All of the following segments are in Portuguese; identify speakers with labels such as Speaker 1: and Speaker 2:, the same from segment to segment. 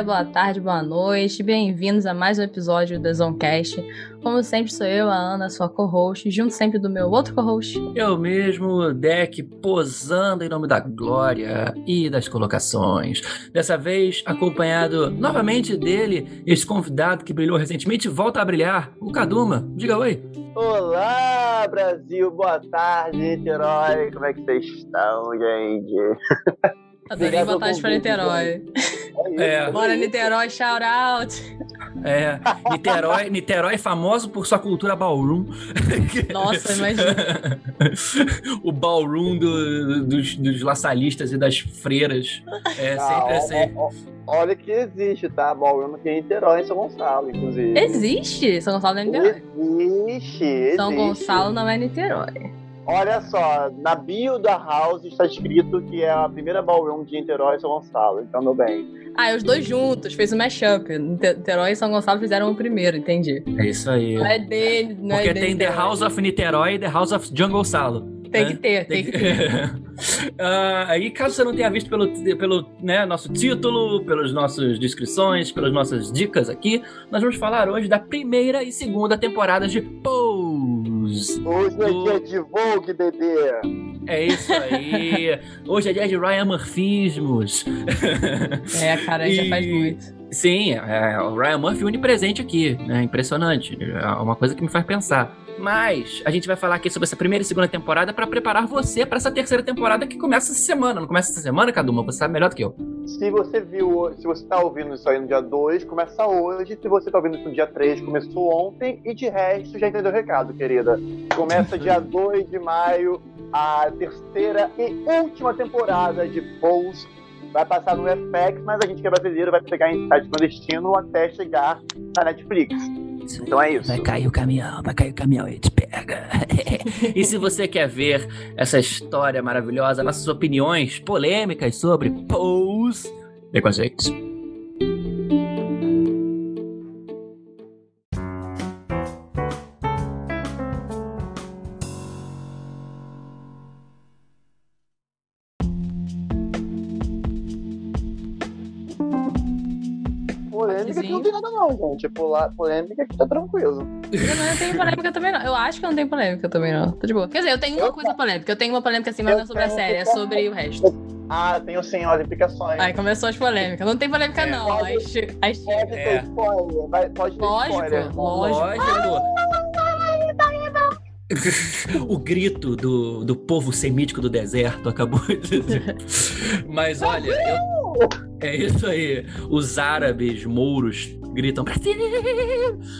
Speaker 1: dia, boa tarde, boa noite. Bem-vindos a mais um episódio do Zoncast. Como sempre, sou eu, a Ana, sua co-host, junto sempre do meu outro co-host.
Speaker 2: Eu mesmo, Deck, posando em nome da glória e das colocações. Dessa vez, acompanhado novamente dele, esse convidado que brilhou recentemente volta a brilhar, o Kaduma. Diga oi.
Speaker 3: Olá, Brasil, boa tarde, Niterói. Como é que vocês estão, gente?
Speaker 1: Adorei tarde pra Niterói. É. Bora, Niterói, shout out!
Speaker 2: É, Niterói, Niterói é famoso por sua cultura ballroom.
Speaker 1: Nossa, imagina.
Speaker 2: o ballroom do, dos, dos laçalistas e das freiras. É Não, sempre assim.
Speaker 3: Olha que existe, tá? Ballroom aqui em Niterói, em São Gonçalo, inclusive.
Speaker 1: Existe? São Gonçalo não é Niterói.
Speaker 3: Existe, existe.
Speaker 1: São Gonçalo não é Niterói.
Speaker 3: Olha só, na bio da House está escrito que é a primeira ballroom de Niterói e São Gonçalo, então meu bem.
Speaker 1: Ah, os dois juntos, fez um mashup. Niterói e São Gonçalo fizeram o primeiro, entendi.
Speaker 2: É isso aí.
Speaker 1: Não é dele, não
Speaker 2: Porque
Speaker 1: é
Speaker 2: tem The House of Niterói e The House of Jungle Salo.
Speaker 1: Tem que ter, tem, tem que ter.
Speaker 2: uh, e caso você não tenha visto pelo, pelo né, nosso título, pelas nossas descrições, pelas nossas dicas aqui, nós vamos falar hoje da primeira e segunda temporada de Pose.
Speaker 3: Hoje é do... é dia de Vogue, bebê.
Speaker 2: É isso aí. Hoje é dia de Ryan Murphyismos.
Speaker 1: É, cara, e... já faz muito.
Speaker 2: Sim, é, o Ryan Murphy unipresente aqui, né? Impressionante. É uma coisa que me faz pensar. Mas a gente vai falar aqui sobre essa primeira e segunda temporada para preparar você para essa terceira temporada que começa essa semana. Não começa essa semana, Caduma? Você sabe melhor do que eu.
Speaker 3: Se você viu, se você tá ouvindo isso aí no dia 2, começa hoje. Se você tá ouvindo isso no dia 3, começou ontem. E de resto, já entendeu o recado, querida. Começa dia 2 de maio, a terceira e última temporada de Pose vai passar no FX, mas a gente que é brasileiro vai pegar em site clandestino até chegar na Netflix. Então é isso.
Speaker 2: Vai cair o caminhão, vai cair o caminhão e te pega. e se você quer ver essa história maravilhosa, nossas opiniões polêmicas sobre Pose, vem com a gente.
Speaker 3: Gente. Pular polêmica que tá tranquilo.
Speaker 1: Eu não tenho polêmica também não. Eu acho que eu não tenho polêmica também não. Tá de boa. Quer dizer, eu tenho uma eu coisa polêmica. Eu tenho uma polêmica assim, mas não é sobre a série, é sobre o resto.
Speaker 3: Ah, tenho sim, olha, implicações.
Speaker 1: Aí começou as polêmicas. Não tem polêmica é, não, pode,
Speaker 3: mas... Pode ter é. spoiler, vai, pode ter
Speaker 1: lógico,
Speaker 3: spoiler.
Speaker 1: Lógico, lógico.
Speaker 2: o grito do, do povo semítico do deserto acabou de dizer. Mas olha, eu, é isso aí. Os árabes, mouros, gritam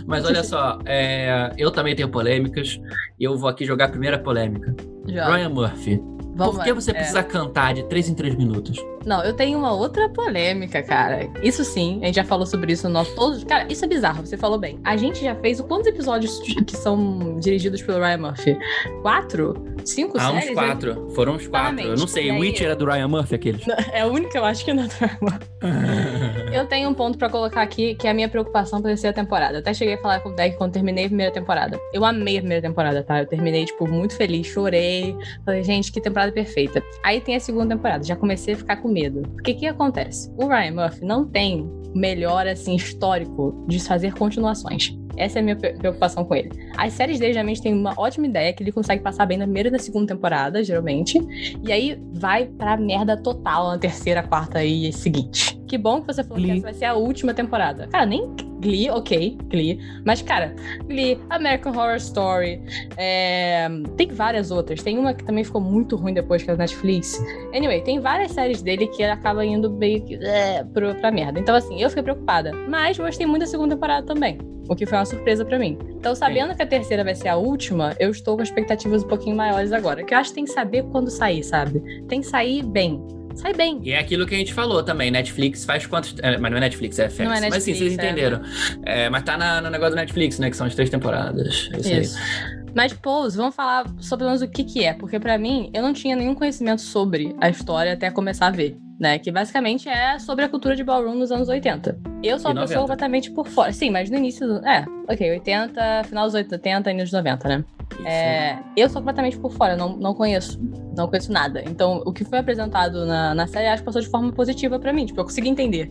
Speaker 2: Mas olha só, é, eu também tenho polêmicas. E eu vou aqui jogar a primeira polêmica. Já. Ryan Murphy Vamos Por que você é. precisa cantar de 3 em 3 minutos?
Speaker 1: Não, eu tenho uma outra polêmica, cara. Isso sim, a gente já falou sobre isso no nosso. Todos, cara, isso é bizarro, você falou bem. A gente já fez quantos episódios que são dirigidos pelo Ryan Murphy? Quatro? Cinco
Speaker 2: ah,
Speaker 1: séries?
Speaker 2: uns quatro. Né? Foram uns quatro. Eu não sei, o Witch era do Ryan Murphy, aqueles.
Speaker 1: É o único que eu acho que não é do Ryan Murphy. eu tenho um ponto pra colocar aqui, que é a minha preocupação pra terceira temporada. Eu até cheguei a falar com o Deck quando terminei a primeira temporada. Eu amei a primeira temporada, tá? Eu terminei, tipo, muito feliz, chorei. Falei, gente, que temporada perfeita. Aí tem a segunda temporada, já comecei a ficar com medo. Porque o que acontece? O Ryan Murphy não tem melhor, assim, histórico de fazer continuações. Essa é a minha preocupação com ele. As séries dele geralmente têm uma ótima ideia que ele consegue passar bem na primeira e na segunda temporada, geralmente. E aí vai pra merda total na terceira, quarta e seguinte. Que bom que você falou Glee. que essa vai ser a última temporada. Cara, nem Glee, ok, Glee. Mas, cara, Glee, American Horror Story. É... Tem várias outras. Tem uma que também ficou muito ruim depois, que é a Netflix. Anyway, tem várias séries dele que acaba indo meio que é, pra merda. Então, assim, eu fiquei preocupada. Mas gostei muito da segunda temporada também. O que foi uma surpresa para mim. Então, sabendo Sim. que a terceira vai ser a última, eu estou com expectativas um pouquinho maiores agora. Que eu acho que tem que saber quando sair, sabe? Tem que sair bem sai bem.
Speaker 2: E é aquilo que a gente falou também, Netflix faz quantos... É, mas não é Netflix, é FX. Não é Netflix, mas sim, vocês é. entenderam. É. É, mas tá na, no negócio do Netflix, né? Que são as três temporadas. É isso, isso. Aí.
Speaker 1: Mas, Pose, vamos falar sobre o que que é. Porque para mim, eu não tinha nenhum conhecimento sobre a história até começar a ver né? Que basicamente é sobre a cultura de ballroom nos anos 80. Eu sou uma pessoa completamente por fora. Sim, mas no início. Do... É, ok, 80, final dos 80 e início dos 90, né? É, eu sou completamente por fora, não, não conheço. Não conheço nada. Então, o que foi apresentado na, na série, acho que passou de forma positiva para mim. Tipo, eu consegui entender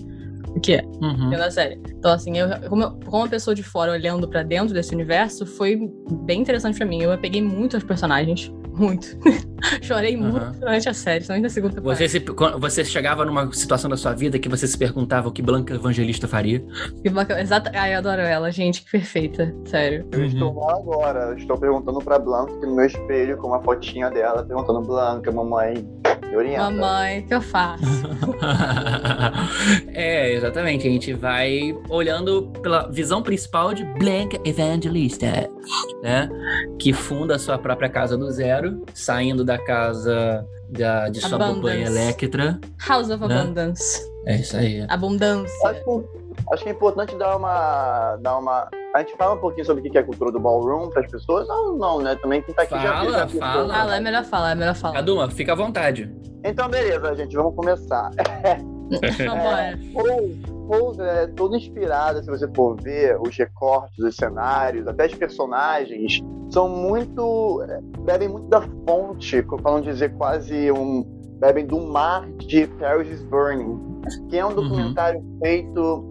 Speaker 1: o que é uhum. na série. Então, assim, eu, como, eu, como uma pessoa de fora olhando para dentro desse universo, foi bem interessante para mim. Eu peguei muito os personagens. Muito. Chorei uhum. muito durante a série, somente na segunda
Speaker 2: temporada. Você, se, você chegava numa situação da sua vida que você se perguntava o que Blanca Evangelista faria?
Speaker 1: Exato. Ai, eu adoro ela, gente, que perfeita. Sério.
Speaker 3: Eu uhum. estou lá agora, estou perguntando pra Blanca no meu espelho com uma fotinha dela, perguntando, Blanca, mamãe, me orienta.
Speaker 1: Mamãe, o que eu faço?
Speaker 2: é, exatamente. A gente vai olhando pela visão principal de Blanca Evangelista, né? Que funda a sua própria casa do zero, saindo da casa da, de sua babãe Electra.
Speaker 1: House of né? Abundance.
Speaker 2: É isso aí.
Speaker 1: Abundância.
Speaker 3: Acho, acho que é importante dar uma, dar uma a gente fala um pouquinho sobre o que é a cultura do ballroom para as pessoas? Ou não, né? Também quem tá aqui
Speaker 2: fala,
Speaker 3: já,
Speaker 2: já fala.
Speaker 1: Fala, é melhor falar, é melhor falar.
Speaker 2: Caduma, fica à vontade.
Speaker 3: Então, beleza, gente, vamos começar.
Speaker 1: Então,
Speaker 3: é, Pose é todo inspirado, se você for ver os recortes, os cenários, até os personagens, são muito. É, bebem muito da fonte, para não dizer quase um. bebem do mar de Paris is Burning, que é um uhum. documentário uhum. feito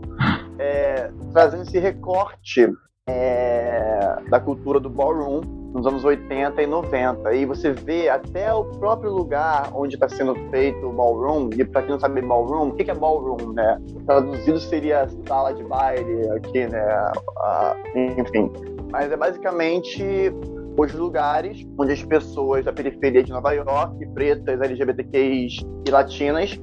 Speaker 3: é, trazendo esse recorte é, da cultura do ballroom nos anos 80 e 90. E você vê até o próprio lugar onde está sendo feito o ballroom, e para quem não sabe ballroom, o que é ballroom, né? Traduzido seria sala de baile aqui, né? enfim. Mas é basicamente os lugares onde as pessoas da periferia de Nova York, pretas, LGBTQIs e latinas,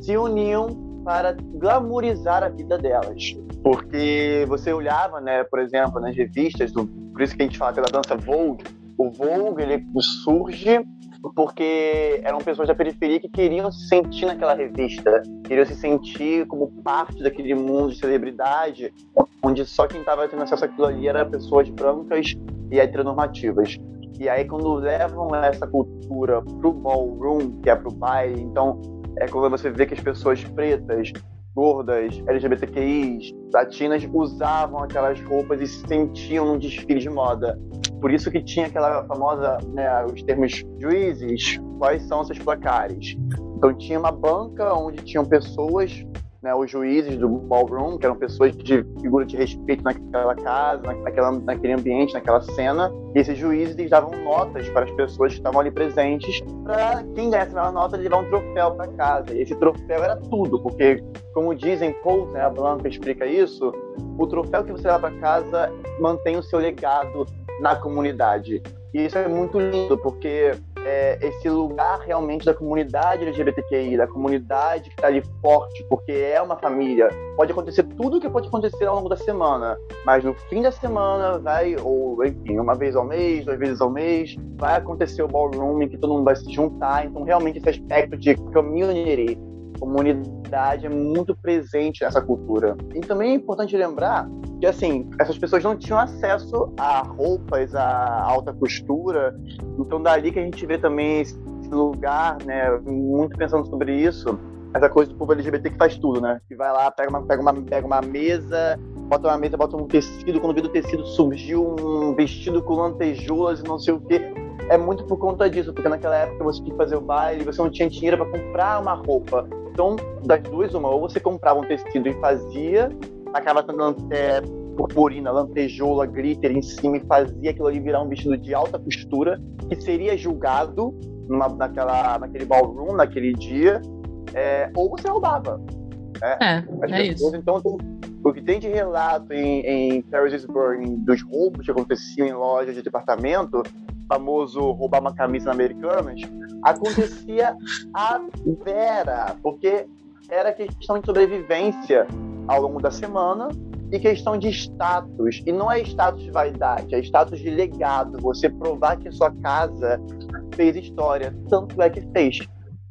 Speaker 3: se uniam para glamourizar a vida delas. Porque você olhava, né, por exemplo, nas revistas, do, por isso que a gente fala pela dança Vogue, o Vogue ele surge porque eram pessoas da periferia que queriam se sentir naquela revista, queriam se sentir como parte daquele mundo de celebridade, onde só quem estava tendo acesso àquilo ali era pessoas brancas e heteronormativas. E aí, quando levam essa cultura pro ballroom, que é pro baile, então é quando você vê que as pessoas pretas, gordas, LGBTQIs, latinas usavam aquelas roupas e se sentiam num desfile de moda. Por isso que tinha aquela famosa, né, os termos juízes, quais são seus placares. Então tinha uma banca onde tinham pessoas né, os juízes do ballroom, que eram pessoas de figura de respeito naquela casa, naquela, naquele ambiente, naquela cena. E esses juízes eles davam notas para as pessoas que estavam ali presentes, para quem ganhasse a nota levar um troféu para casa. E esse troféu era tudo, porque, como dizem Paul, né, a Blanca explica isso, o troféu que você leva para casa mantém o seu legado na comunidade. E isso é muito lindo, porque é, esse lugar realmente da comunidade LGBTQI, da comunidade que está ali forte, porque é uma família. Pode acontecer tudo o que pode acontecer ao longo da semana, mas no fim da semana vai, ou enfim, uma vez ao mês, duas vezes ao mês, vai acontecer o ballroom em que todo mundo vai se juntar. Então, realmente, esse aspecto de community, comunidade é muito presente nessa cultura. E também é importante lembrar que, assim, essas pessoas não tinham acesso a roupas, a alta costura. Então, dali que a gente vê também esse lugar, né, muito pensando sobre isso, essa coisa do povo LGBT que faz tudo, né? Que vai lá, pega uma, pega uma, pega uma mesa, bota uma mesa, bota um tecido, quando vê do tecido surgiu um vestido com lantejoulas e não sei o quê. É muito por conta disso, porque naquela época você tinha que fazer o baile, você não tinha dinheiro para comprar uma roupa. Então, das duas, uma, ou você comprava um tecido e fazia, acaba dando é, purpurina, lantejoula, glitter em cima e fazia aquilo ali virar um vestido de alta costura, que seria julgado numa, naquela, naquele ballroom, naquele dia, é, ou você roubava.
Speaker 1: Né? É, As é pessoas, isso.
Speaker 3: Então, o que tem de relato em, em Paris is Burning dos roubos que aconteciam em lojas de departamento, famoso roubar uma camisa americana, acontecia a vera, porque era questão de sobrevivência ao longo da semana e questão de status. E não é status de vaidade, é status de legado. Você provar que sua casa fez história, tanto é que fez.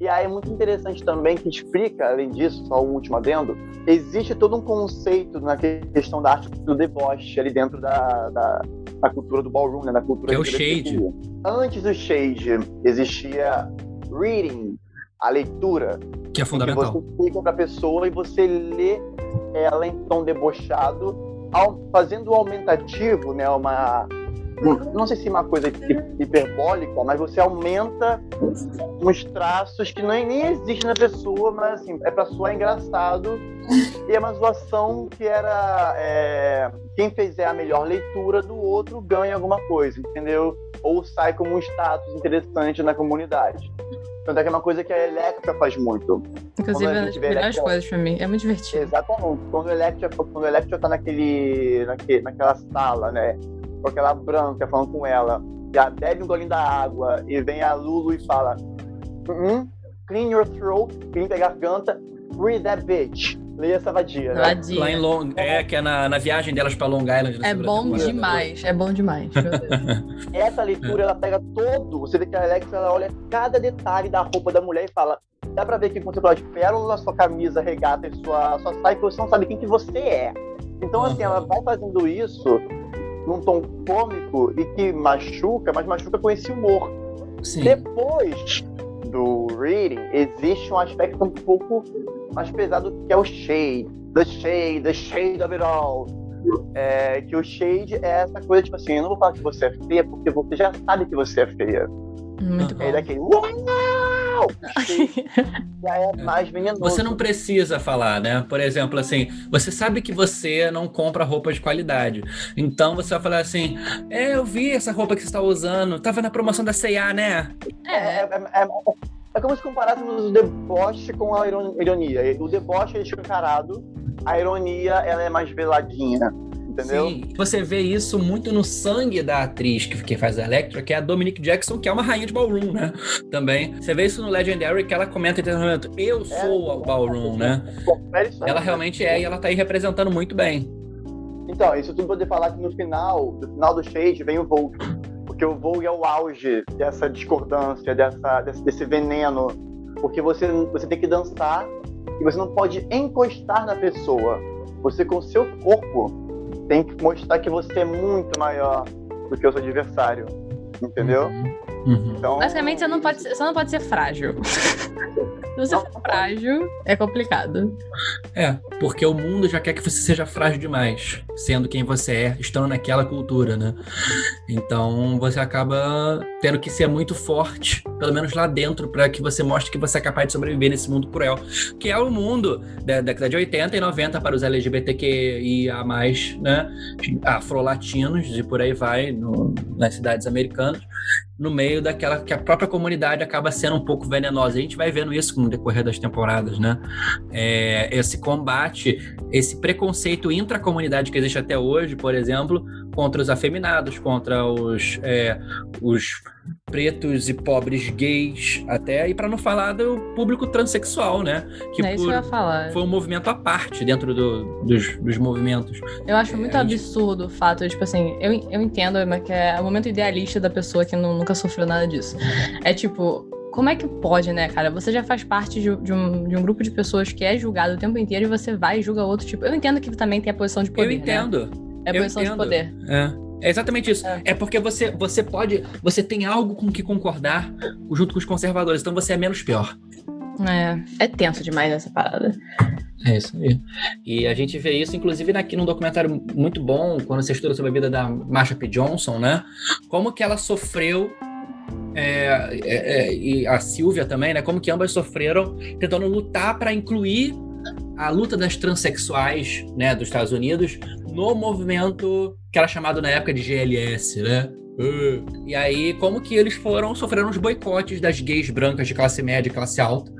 Speaker 3: E aí é muito interessante também que explica, além disso, só um último adendo, existe todo um conceito na questão da arte do deboche ali dentro da, da, da cultura do ballroom, né, na cultura
Speaker 2: que é o shade.
Speaker 3: Antes do shade existia reading, a leitura.
Speaker 2: Que é fundamental.
Speaker 3: Que você fica para a pessoa e você lê ela em tom debochado, fazendo o aumentativo, né, uma não sei se uma coisa hiperbólica, mas você aumenta uns traços que nem, nem existem na pessoa, mas assim, é pra soar engraçado. E é uma zoação que era. É, quem fizer a melhor leitura do outro ganha alguma coisa, entendeu? Ou sai como um status interessante na comunidade. Tanto é que é uma coisa que a Electra faz muito.
Speaker 1: Inclusive, é uma das melhores Electra... coisas pra mim. É muito divertido.
Speaker 3: Exatamente. Quando o Electra, quando o Electra tá naquele, naquele, naquela sala, né? Com aquela branca falando com ela, já bebe um golinho da água e vem a Lulu e fala: uh Clean your throat, limpa a garganta, breathe that bitch. Leia essa vadia. Né?
Speaker 2: Vadia. Lá em Long... É, que é na, na viagem delas pra Long Island.
Speaker 1: É bom demais, é bom demais.
Speaker 3: essa leitura, ela pega todo. Você vê que a Alex, ela olha cada detalhe da roupa da mulher e fala. Dá pra ver que quando você fala de pérola, sua camisa, regata e sua, sua saia, você não sabe quem que você é. Então, uhum. assim, ela vai fazendo isso num tom cômico e que machuca, mas machuca com esse humor. Sim. Depois do reading, existe um aspecto um pouco mais pesado que é o shade. The shade, the shade of it all. É, que o shade é essa coisa, tipo assim, eu não vou falar que você é feia, porque você já sabe que você é feia.
Speaker 1: Muito bom.
Speaker 3: É daquele, uau! já é mais venenoso.
Speaker 2: Você não precisa falar, né? Por exemplo, assim, você sabe que você não compra roupa de qualidade. Então você vai falar assim: É, eu vi essa roupa que você está usando, tava na promoção da C&A, né?
Speaker 3: É, é, é, é é como se comparássemos o deboche com a ironia. O deboche é escancarado, a ironia ela é mais veladinha. Entendeu? Sim,
Speaker 2: você vê isso muito no sangue da atriz que, que faz a Electra, que é a Dominique Jackson, que é uma rainha de ballroom, né? Também. Você vê isso no Legendary, que ela comenta em momento, eu é. sou o ballroom, né? Ela realmente é e ela tá aí representando muito bem.
Speaker 3: Então, isso tudo poder falar que no final, no final do Shade, vem o Volt porque o Vogue é o auge dessa discordância, dessa, desse, desse veneno. Porque você, você tem que dançar e você não pode encostar na pessoa. Você, com o seu corpo, tem que mostrar que você é muito maior do que o seu adversário. Entendeu? Uhum.
Speaker 1: Uhum. Então, Basicamente, você não pode, você não pode ser frágil. Se você for frágil, é complicado.
Speaker 2: É, porque o mundo já quer que você seja frágil demais, sendo quem você é, estando naquela cultura, né? Então você acaba tendo que ser muito forte, pelo menos lá dentro, para que você mostre que você é capaz de sobreviver nesse mundo cruel, que é o mundo da década de 80 e 90 para os LGBTQIA, né? Afrolatinos e por aí vai, no, nas cidades americanas no meio daquela que a própria comunidade acaba sendo um pouco venenosa. A gente vai vendo isso no decorrer das temporadas, né? É, esse combate, esse preconceito intracomunidade que existe até hoje, por exemplo, contra os afeminados, contra os, é, os pretos e pobres gays, até, e para não falar do público transexual, né?
Speaker 1: Que é isso por, que eu ia falar.
Speaker 2: foi um movimento à parte dentro do, dos, dos movimentos.
Speaker 1: Eu acho muito é, absurdo gente... o fato, de, tipo assim, eu, eu entendo que é o momento idealista da pessoa que não, nunca sofreu nada disso. É tipo, como é que pode, né, cara? Você já faz parte de, de, um, de um grupo de pessoas que é julgado o tempo inteiro e você vai e julga outro tipo. Eu entendo que também tem a posição de poder.
Speaker 2: Eu entendo. Né?
Speaker 1: É a posição de poder.
Speaker 2: É. É exatamente isso. É. é. porque você, você pode. Você tem algo com que concordar junto com os conservadores, então você é menos pior.
Speaker 1: É, é tenso demais essa parada.
Speaker 2: É isso aí. E a gente vê isso, inclusive, aqui num documentário muito bom, quando você estuda sobre a vida da Marsha P. Johnson, né? Como que ela sofreu é, é, é, e a Silvia também, né? Como que ambas sofreram tentando lutar para incluir a luta das transexuais, né, dos Estados Unidos no movimento que era chamado na época de GLS, né? Uh. E aí, como que eles foram sofrendo os boicotes das gays brancas de classe média e classe alta,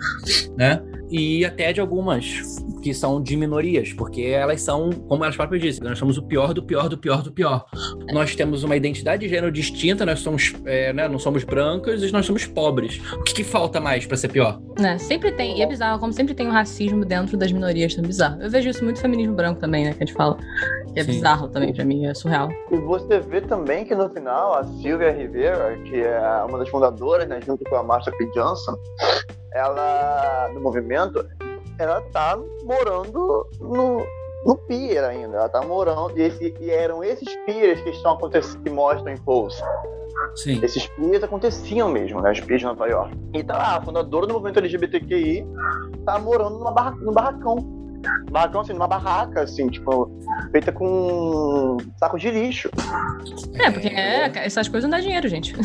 Speaker 2: né? E até de algumas que são de minorias, porque elas são, como elas próprias dizem, nós somos o pior do pior do pior do pior. Nós temos uma identidade de gênero distinta, nós somos, é, né, não somos brancos e nós somos pobres. O que, que falta mais para ser pior?
Speaker 1: É, sempre tem, e é bizarro, como sempre tem o um racismo dentro das minorias, é bizarro. Eu vejo isso muito feminismo branco também, né, que a gente fala. Que é Sim. bizarro também para mim, é surreal.
Speaker 3: E você vê também que no final, a Silvia Rivera, que é uma das fundadoras, né, junto com a Marsha P. Johnson, ela, no movimento, ela tá morando no, no pier ainda. Ela tá morando. E, esse, e eram esses piers que estão acontecendo, que mostram em Pulse.
Speaker 2: Sim.
Speaker 3: Esses piers aconteciam mesmo, né? Os piers de Nova York. E tá lá, a fundadora do movimento LGBTQI tá morando numa barra, num barracão. Barracão, assim, numa barraca, assim, tipo, feita com sacos de lixo.
Speaker 1: É, porque é, essas coisas não dá dinheiro, gente.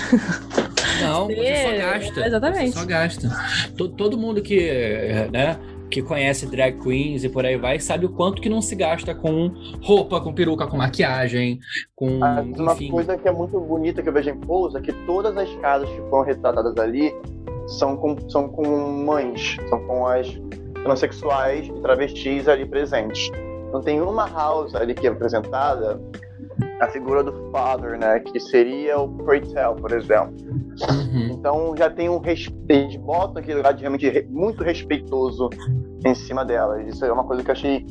Speaker 2: Não, você só gasta.
Speaker 1: Exatamente.
Speaker 2: Você só gasta. Todo, todo mundo que, né, que conhece drag queens e por aí vai, sabe o quanto que não se gasta com roupa, com peruca, com maquiagem, com.
Speaker 3: Mas uma
Speaker 2: enfim.
Speaker 3: coisa que é muito bonita que eu vejo em Pouso é que todas as casas que foram retratadas ali são com, são com mães, são com as transexuais e travestis ali presentes. Não tem uma house ali que é apresentada a figura do father, né? Que seria o Pretel, por exemplo.
Speaker 2: Uhum.
Speaker 3: Então já tem um respeito, botam aquele lugar de realmente re- muito respeitoso em cima delas. Isso é uma coisa que eu achei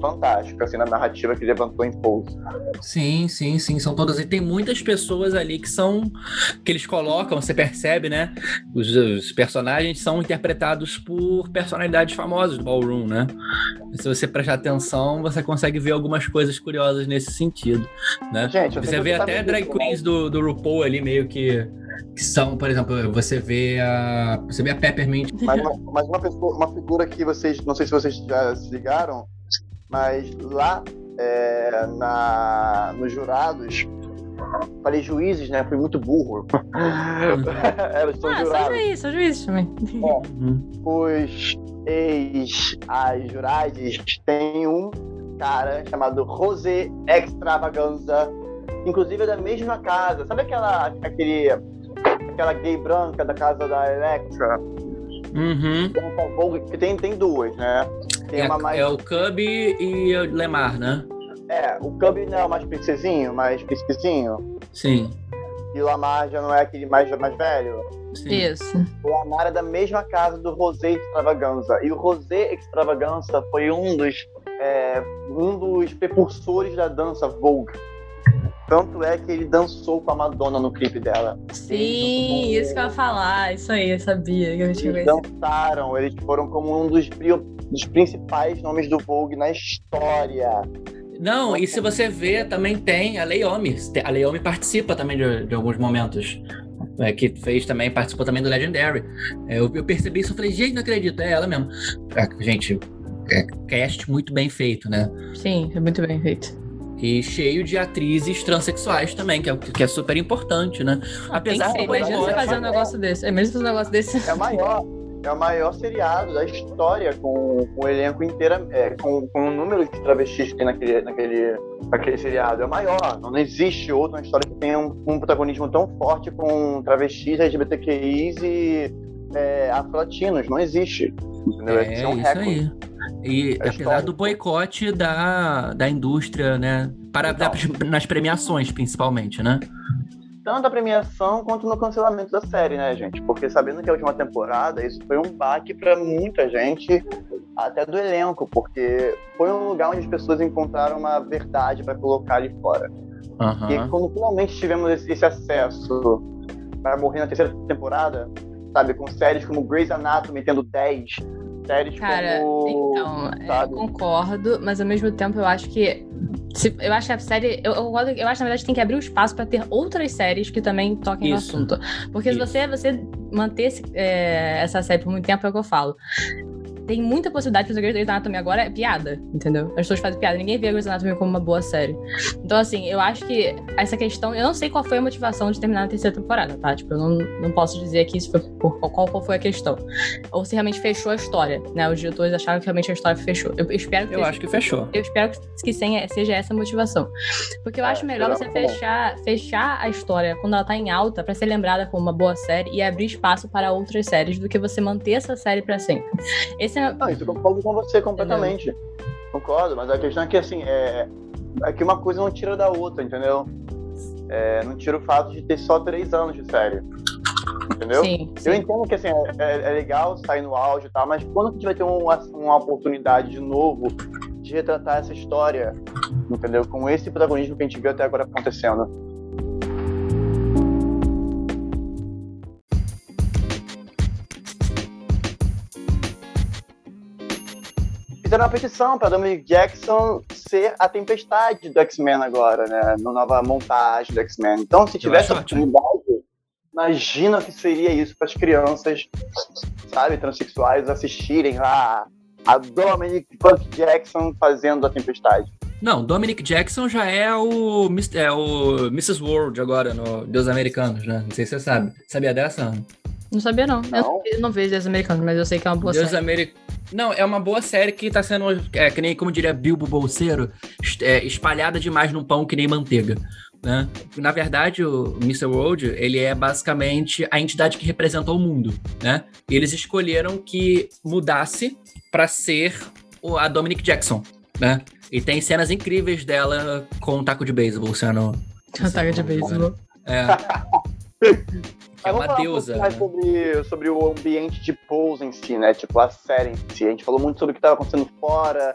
Speaker 3: fantástica, assim, na narrativa que levantou em Pouso.
Speaker 2: Sim, sim, sim, são todas. E tem muitas pessoas ali que são. que eles colocam, você percebe, né? Os, os personagens são interpretados por personalidades famosas do ballroom, né? Se você prestar atenção, você consegue ver algumas coisas curiosas nesse sentido, né?
Speaker 3: Gente,
Speaker 2: Você vê até drag
Speaker 3: disso, né?
Speaker 2: queens do, do RuPaul ali meio que. Que são, por exemplo, você vê a. Você vê a Peppermint.
Speaker 3: Mas uma, mas uma, pessoa- uma figura que vocês, não sei se vocês já se ligaram, mas lá é, na, nos jurados, falei juízes, né? Fui muito burro. Elas são
Speaker 1: Ah, são
Speaker 3: jurados.
Speaker 1: juízes, são juízes também.
Speaker 2: Uhum.
Speaker 3: Os ex-as jurados tem um cara chamado José Extravaganza, inclusive é da mesma casa. Sabe aquela, aquele, aquela gay branca da casa da Electra?
Speaker 2: Uhum.
Speaker 3: Que tem, tem duas, né? Tem
Speaker 2: É,
Speaker 3: uma mais.
Speaker 2: é o Cubby e o Lemar, né?
Speaker 3: É, o Cubby não é o mais princesinho, mais príncipezinho.
Speaker 2: Sim.
Speaker 3: E o Lamar já não é aquele mais, mais velho.
Speaker 2: sim.
Speaker 1: Isso.
Speaker 3: O Lamar é da mesma casa do Rosé Extravaganza. E o Rosé Extravaganza foi um dos, é, um dos precursores da dança Vogue. Tanto é que ele dançou com a Madonna no clipe dela.
Speaker 1: Sim, isso que eu ia falar. Isso aí, eu sabia que eu tinha
Speaker 3: Eles dançaram, eles foram como um dos, dos principais nomes do Vogue na história.
Speaker 2: Não, e se você vê, também tem a Leiomi. A Leiomi participa também de, de alguns momentos. É, que fez também, participou também do Legendary. É, eu, eu percebi isso e falei, gente, não acredito, é ela mesmo. É, gente, é cast muito bem feito, né?
Speaker 1: Sim, é muito bem feito.
Speaker 2: E cheio de atrizes transexuais também, que é, que é super importante, né? Apesar
Speaker 1: imagina você fazer um negócio desse. Imagina fazer um negócio desse.
Speaker 3: É o maior, é o maior seriado da história, com, com o elenco inteiro, é, com, com o número de travestis que tem naquele, naquele, naquele seriado. É o maior. Não existe outra história que tenha um, um protagonismo tão forte com travestis, LGBTQIs e é, afro-latinos. Não existe. Entendeu?
Speaker 2: É,
Speaker 3: Esse um
Speaker 2: isso
Speaker 3: recorde.
Speaker 2: aí. E
Speaker 3: É
Speaker 2: apesar do boicote da, da indústria, né? Para,
Speaker 3: Então.
Speaker 2: da- nas premiações, principalmente, né?
Speaker 3: Tanto a premiação quanto no cancelamento da série, né, gente? Porque sabendo que a última temporada, isso foi um baque pra muita gente, até do elenco, porque foi um lugar onde as pessoas encontraram uma verdade pra colocar ali fora.
Speaker 2: Aham.
Speaker 3: E quando finalmente tivemos esse, esse acesso para morrer na terceira temporada, sabe, com séries como Grey's Anatomy tendo 10, séries
Speaker 1: Cara,
Speaker 3: como.
Speaker 1: então, é, eu
Speaker 3: sabe?
Speaker 1: concordo, mas ao mesmo tempo eu acho que. se- eu acho que a série. Eu, eu, concordo- eu acho, na verdade, que tem que abrir o espaço pra ter outras séries que também toquem
Speaker 2: Isso.
Speaker 1: no assunto. Porque se
Speaker 2: Isso.
Speaker 1: você, você manter esse- é, essa série por muito tempo, é o que eu falo. Tem muita possibilidade de fazer Grey's Anatomy agora é piada, entendeu? As pessoas fazem piada, ninguém vê Grey's Anatomy como uma boa série. Então, assim, eu acho que essa questão. Eu não sei qual foi a motivação de terminar a terceira temporada, tá? Tipo, eu não, não posso dizer aqui se foi por, qual, qual foi a questão. Ou se realmente fechou a história, né? Os diretores acharam que realmente a história fechou. Eu espero que
Speaker 2: Eu
Speaker 1: seja-
Speaker 2: acho que fechou.
Speaker 1: eu espero que, que senha- seja essa a motivação. Porque eu
Speaker 3: É,
Speaker 1: acho melhor você fechar, fechar a história quando ela tá em alta pra ser lembrada como uma boa série e abrir espaço para outras séries do que você manter essa série pra sempre. Esse
Speaker 3: Não, isso eu concordo com você completamente. Concordo, mas a questão é que assim, é, é que uma coisa não tira da outra, entendeu? É, não tira o fato de ter só três anos de série. Entendeu?
Speaker 1: Sim,
Speaker 3: Eu
Speaker 1: sim.
Speaker 3: entendo que assim, é, é- é legal sair no áudio e tal, mas quando a gente vai ter uma, uma oportunidade de novo de retratar essa história, entendeu? Com esse protagonismo que a gente viu até agora acontecendo. Fizeram uma petição para Dominic Jackson ser a tempestade do X-Men agora, né? Na nova montagem do X-Men. Então, se tivesse
Speaker 2: ótimo.
Speaker 3: oportunidade, imagina que seria isso para as crianças, sabe, transexuais assistirem lá a Dominic Buck Jackson fazendo a Tempestade.
Speaker 2: Não, Dominic Jackson já é o, é o Mrs. World agora no Deus Americanos, né? Não sei se você sabe. Sabia dessa, Ana?
Speaker 1: Não sabia, não. não. Eu não vejo Deus Americanos, mas eu sei que é uma boa Deus série. Ameri...
Speaker 2: Não, é uma boa série que tá sendo, é, que nem, como diria Bilbo Bolseiro, é, espalhada demais num pão que nem manteiga. Né? Na verdade, o Mr. World, ele é basicamente a entidade que representa o mundo, né? E eles escolheram que mudasse para ser a Dominic Jackson, né? E tem cenas incríveis dela com um taco de beisebol sendo...
Speaker 1: Um taco de beisebol.
Speaker 2: É. é uma deusa.
Speaker 3: Um né? sobre, sobre o ambiente de Pose em si, né? Tipo, a série em si. A gente falou muito sobre o que estava acontecendo fora,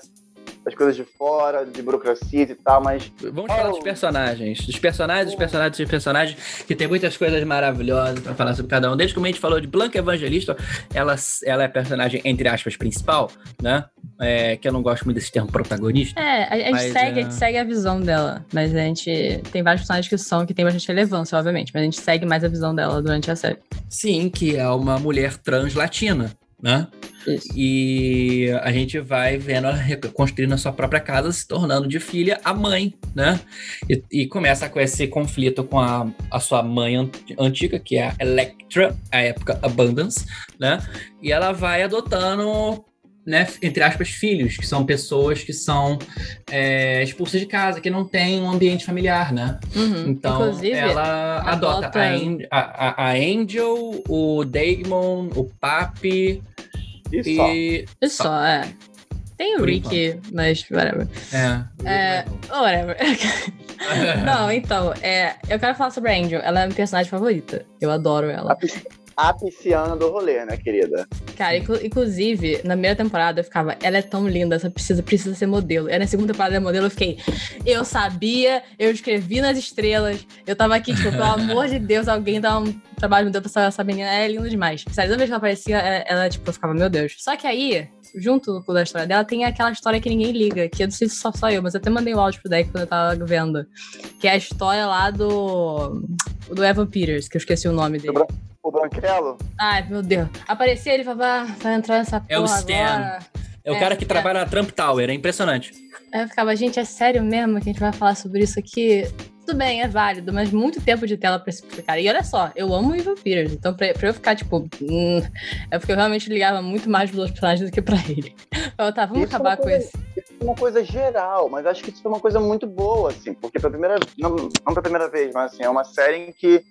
Speaker 3: as coisas de fora, de burocracia e tal, mas.
Speaker 2: Vamos falar dos personagens. Dos personagens, dos personagens, dos personagens, que tem muitas coisas maravilhosas para falar sobre cada um. Desde que a gente falou de Blanca Evangelista, ela, ela é personagem, entre aspas, principal, né? É, que eu não gosto muito desse termo protagonista.
Speaker 1: É, a, a gente segue, é... a gente segue a visão dela, mas a gente tem vários personagens que são, que tem bastante relevância, obviamente, mas a gente segue mais a visão dela durante a série.
Speaker 2: Sim, que é uma mulher trans latina, né? Isso. E a gente vai vendo ela construindo a sua própria casa, se tornando de filha a mãe, né? E, e começa com esse conflito com a, a sua mãe antiga, que é a Electra, a época Abundance, né? E ela vai adotando né, entre aspas, filhos, que são pessoas que são é, expulsas de casa, que não têm um ambiente familiar, né?
Speaker 1: Uhum.
Speaker 2: Então, Inclusive, ela adota, adota a, a, a, Angel, o Daemon, o Papi,
Speaker 3: e, só. E
Speaker 1: só, é. Tem o Rick, mas whatever.
Speaker 2: É.
Speaker 1: é whatever. Não, então, é, eu quero falar sobre a Angel. Ela é minha personagem favorita. Eu adoro ela.
Speaker 3: A, pisciana do rolê, né, querida?
Speaker 1: Cara, inclu inclusive, na primeira temporada eu ficava, ela é tão linda, essa precisa, precisa ser modelo. E na segunda temporada é modelo, eu fiquei, eu sabia, eu escrevi nas estrelas, eu tava aqui, tipo, pelo amor de Deus, alguém dá um trabalho, meu Deus, essa, essa menina é linda demais. Sério, toda vez que ela aparecia, ela, ela, tipo, eu ficava, meu Deus. Só que aí, junto com a história dela, tem aquela história que ninguém liga, que eu não sei se só só eu, mas eu até mandei o um áudio pro deck quando eu tava vendo. Que é a história lá do. do Evan Peters, que eu esqueci o nome dele.
Speaker 3: O Branquelo?
Speaker 1: Ai, meu Deus. Aparecia ele e falava, ah, vai entrar nessa porra. É o Stan. Agora.
Speaker 2: É o é, cara que é. trabalha na Trump Tower, é impressionante.
Speaker 1: Aí eu ficava, gente, é sério mesmo que a gente vai falar sobre isso aqui? Tudo bem, é válido, mas muito tempo de tela pra explicar. E olha só, eu amo Evil Peters, então pra, pra eu ficar, tipo, hum, é porque eu realmente ligava muito mais pros personagens do que pra ele. Eu, tá, vamos isso é acabar é com
Speaker 3: isso. Isso é uma coisa geral, mas acho que isso é uma coisa muito boa, assim, porque pra primeira, não, não pra primeira vez, mas assim, é uma série em que,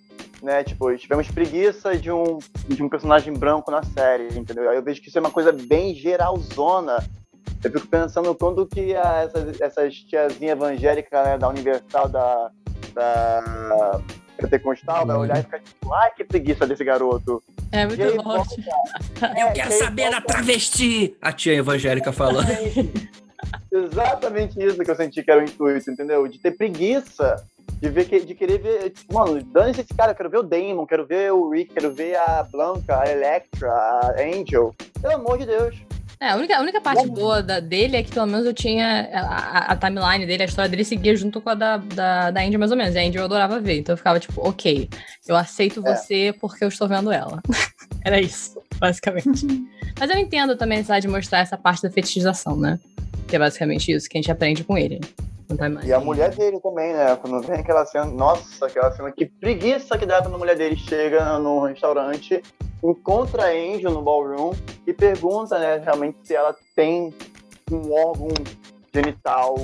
Speaker 3: né, tipo, tivemos preguiça de um, de um personagem branco na série, entendeu? Aí eu vejo que isso é uma coisa bem geralzona eu fico pensando quando que a, essas, essas tiazinhas evangélicas né, da Universal, da, da pentecostal vai olhar e ficar tipo, ai, que preguiça desse garoto.
Speaker 1: É muito aí, volta,
Speaker 2: Eu é, quero saber volta... da travesti! A tia evangélica falando.
Speaker 3: Exatamente isso que eu senti que era o intuito, entendeu? De ter preguiça, de ver que, de querer ver, tipo, mano, dane-se esse cara, eu quero ver o Damon, quero ver o Rick, quero ver a Blanca, a Electra, a Angel. Pelo amor de Deus.
Speaker 1: É, a única, a única parte boa da, dele é que pelo menos eu tinha a, a, timeline dele, a história dele seguia junto com a da, da, da Andy mais ou menos. E a Andy eu adorava ver, então eu ficava tipo, ok, eu aceito é. você é. porque eu estou vendo ela. Era isso, basicamente. Mas eu entendo também a necessidade de mostrar essa parte da fetichização, né? Que é basicamente isso que a gente aprende com ele.
Speaker 3: E a mulher dele também, né? Quando vem aquela cena, nossa, aquela cena, que preguiça que dá quando a mulher dele chega no restaurante, encontra a Angel no ballroom e pergunta, né, realmente se ela tem um órgão genital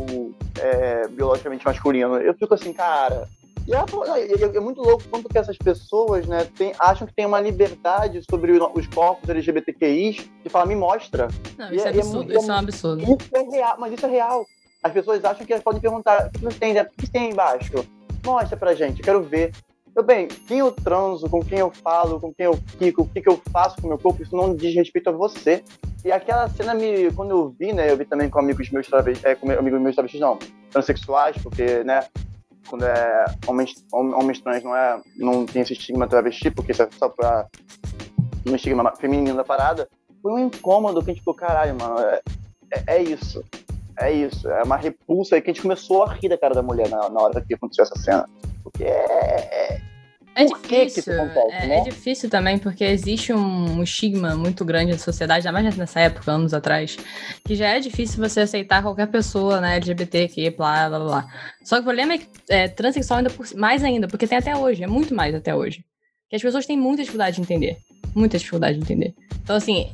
Speaker 3: é, biologicamente masculino. Eu fico assim, cara. E é, é, muito louco quanto que essas pessoas, né, tem, acham que tem uma liberdade sobre os corpos LGBTQIs de falar, me mostra.
Speaker 1: Não, isso é, é absurdo, isso é um absurdo.
Speaker 3: Isso é real, mas isso é real. As pessoas acham que elas podem perguntar: o que você tem, o que tem embaixo? Mostra pra gente, eu quero ver. Eu, bem, quem eu transo, com quem eu falo, com quem eu fico, o que, que eu faço com o meu corpo, isso não diz respeito a você. E aquela cena, me, quando eu vi, né, eu vi também com amigos meus é, com amigos meus travestis, não, transexuais, porque, né, quando é homens, homens trans não, é, não tem esse estigma travesti, porque isso é só pra um estigma feminino da parada, foi um incômodo que a gente ficou, caralho, mano, é, é, é isso. É isso, é uma repulsa aí que a gente começou a rir da cara da mulher na, na hora que aconteceu essa cena. Porque é, é,
Speaker 1: é por difícil, que, que isso acontece, é, né? é, difícil também, porque existe um, um, estigma muito grande na sociedade, ainda mais nessa época, anos atrás, que já é difícil você aceitar qualquer pessoa, né, LGBTQ, blá, blá, blá. Só que o problema é que é, transexual ainda por, mais ainda, porque tem até hoje, é muito mais até hoje. Que as pessoas têm muita dificuldade de entender. Muita dificuldade de entender. Então, assim,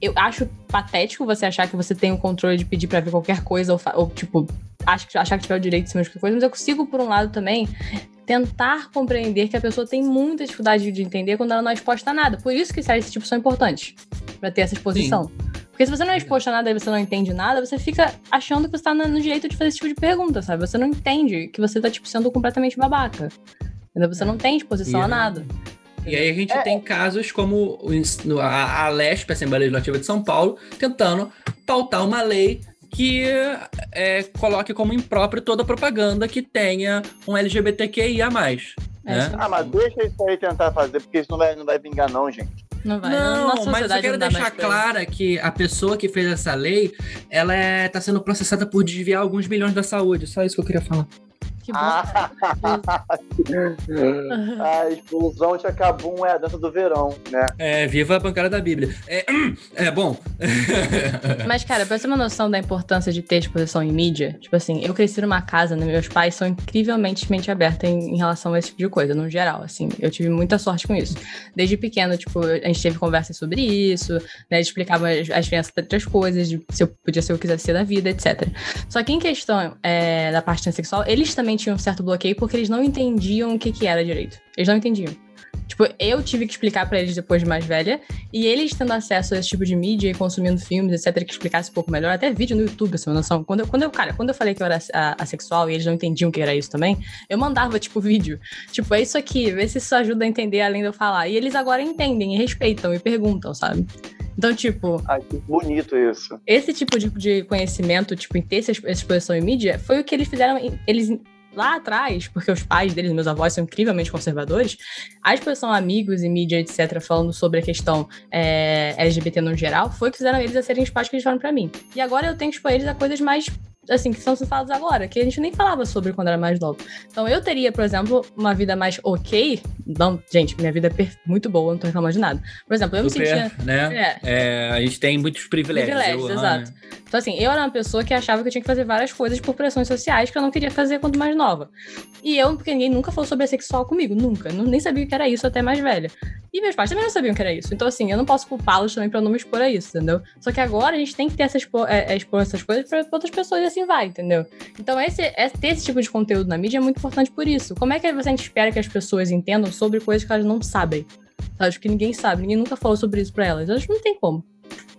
Speaker 1: eu acho patético você achar que você tem o controle de pedir para ver qualquer coisa, ou, ou tipo, achar que tiver o direito de cima de qualquer coisa, mas eu consigo, por um lado, também tentar compreender que a pessoa tem muita dificuldade de entender quando ela não é exposta a nada. Por isso que séries desse tipo são importantes, para ter essa exposição. Sim. Porque se você não é exposto a nada e você não entende nada, você fica achando que você tá no direito de fazer esse tipo de pergunta, sabe? Você não entende que você tá, tipo, sendo completamente babaca. Você é. não tem exposição a nada.
Speaker 2: E aí a gente é. tem casos como a, a LESP, a Assembleia Legislativa de São Paulo, tentando pautar uma lei que é, coloque como impróprio toda propaganda que tenha um LGBTQIA+. É, né?
Speaker 3: Ah, mas deixa isso aí tentar fazer, porque isso não vai, não vai vingar não, gente.
Speaker 2: Não vai. Não, não mas eu quero deixar clara que a pessoa que fez essa lei, ela é, tá sendo processada por desviar alguns bilhões da saúde. Só isso que eu queria falar. Que bom.
Speaker 3: A explosão de acabou é a dança do verão, né?
Speaker 2: É, viva a bancada da Bíblia. É, é bom.
Speaker 1: Mas, cara, pra você ter uma noção da importância de ter exposição em mídia, tipo assim, eu cresci numa casa, né, meus pais são incrivelmente mente aberta em, em, relação a esse tipo de coisa, no geral, assim. Eu tive muita sorte com isso. Desde pequeno, tipo, a gente teve conversas sobre isso, né, explicava as, as crianças outras coisas, de se eu podia ser o que quisesse ser da vida, etc. Só que em questão é, da parte sexual, eles também tinham um certo bloqueio porque eles não entendiam o que, que era direito. Eles não entendiam. Tipo, eu tive que explicar para eles depois de mais velha, e eles tendo acesso a esse tipo de mídia e consumindo filmes, etc., que explicasse um pouco melhor, até vídeo no YouTube, essa noção. Quando eu, quando eu, cara, quando eu falei que eu era assexual e eles não entendiam que era isso também, eu mandava, tipo, vídeo. Tipo, é isso aqui, vê se isso ajuda a entender além de eu falar. E eles agora entendem e respeitam e perguntam, sabe? Então, tipo.
Speaker 3: Ai, que bonito isso.
Speaker 1: Esse tipo de, de conhecimento, tipo, em ter essa exposição em mídia, foi o que eles fizeram. Eles lá atrás, porque os pais deles, meus avós, são incrivelmente conservadores, a exposição amigos e mídia, etc., falando sobre a questão é, LGBT no geral, foi que fizeram eles a serem os pais que eles falaram pra mim. E agora eu tenho que expor eles a coisas mais assim, que são falados agora, que a gente nem falava sobre quando era mais novo. Então eu teria, por exemplo, uma vida mais ok. Não, gente, minha vida é muito boa, não tô reclamando de nada. Por exemplo, eu Super, me sentia.
Speaker 2: Né? É. é. a gente tem muitos privilégios. Privilégios,
Speaker 1: exato. Então, assim, eu era uma pessoa que achava que eu tinha que fazer várias coisas por pressões sociais que eu não queria fazer quando mais nova. E eu, porque ninguém nunca falou sobre sexual comigo, nunca. Eu nem sabia o que era isso até mais velha. E meus pais também não sabiam o que era isso. Então, assim, eu não posso culpá-los também pra não me expor a isso, entendeu? Só que agora a gente tem que ter essa expo é, é, expor essas coisas pra outras pessoas e assim vai, entendeu? Então, esse, é, ter esse tipo de conteúdo na mídia é muito importante por isso. Como é que você espera que as pessoas entendam sobre coisas que elas não sabem? Acho que ninguém sabe, ninguém nunca falou sobre isso pra elas. Acho que não tem como.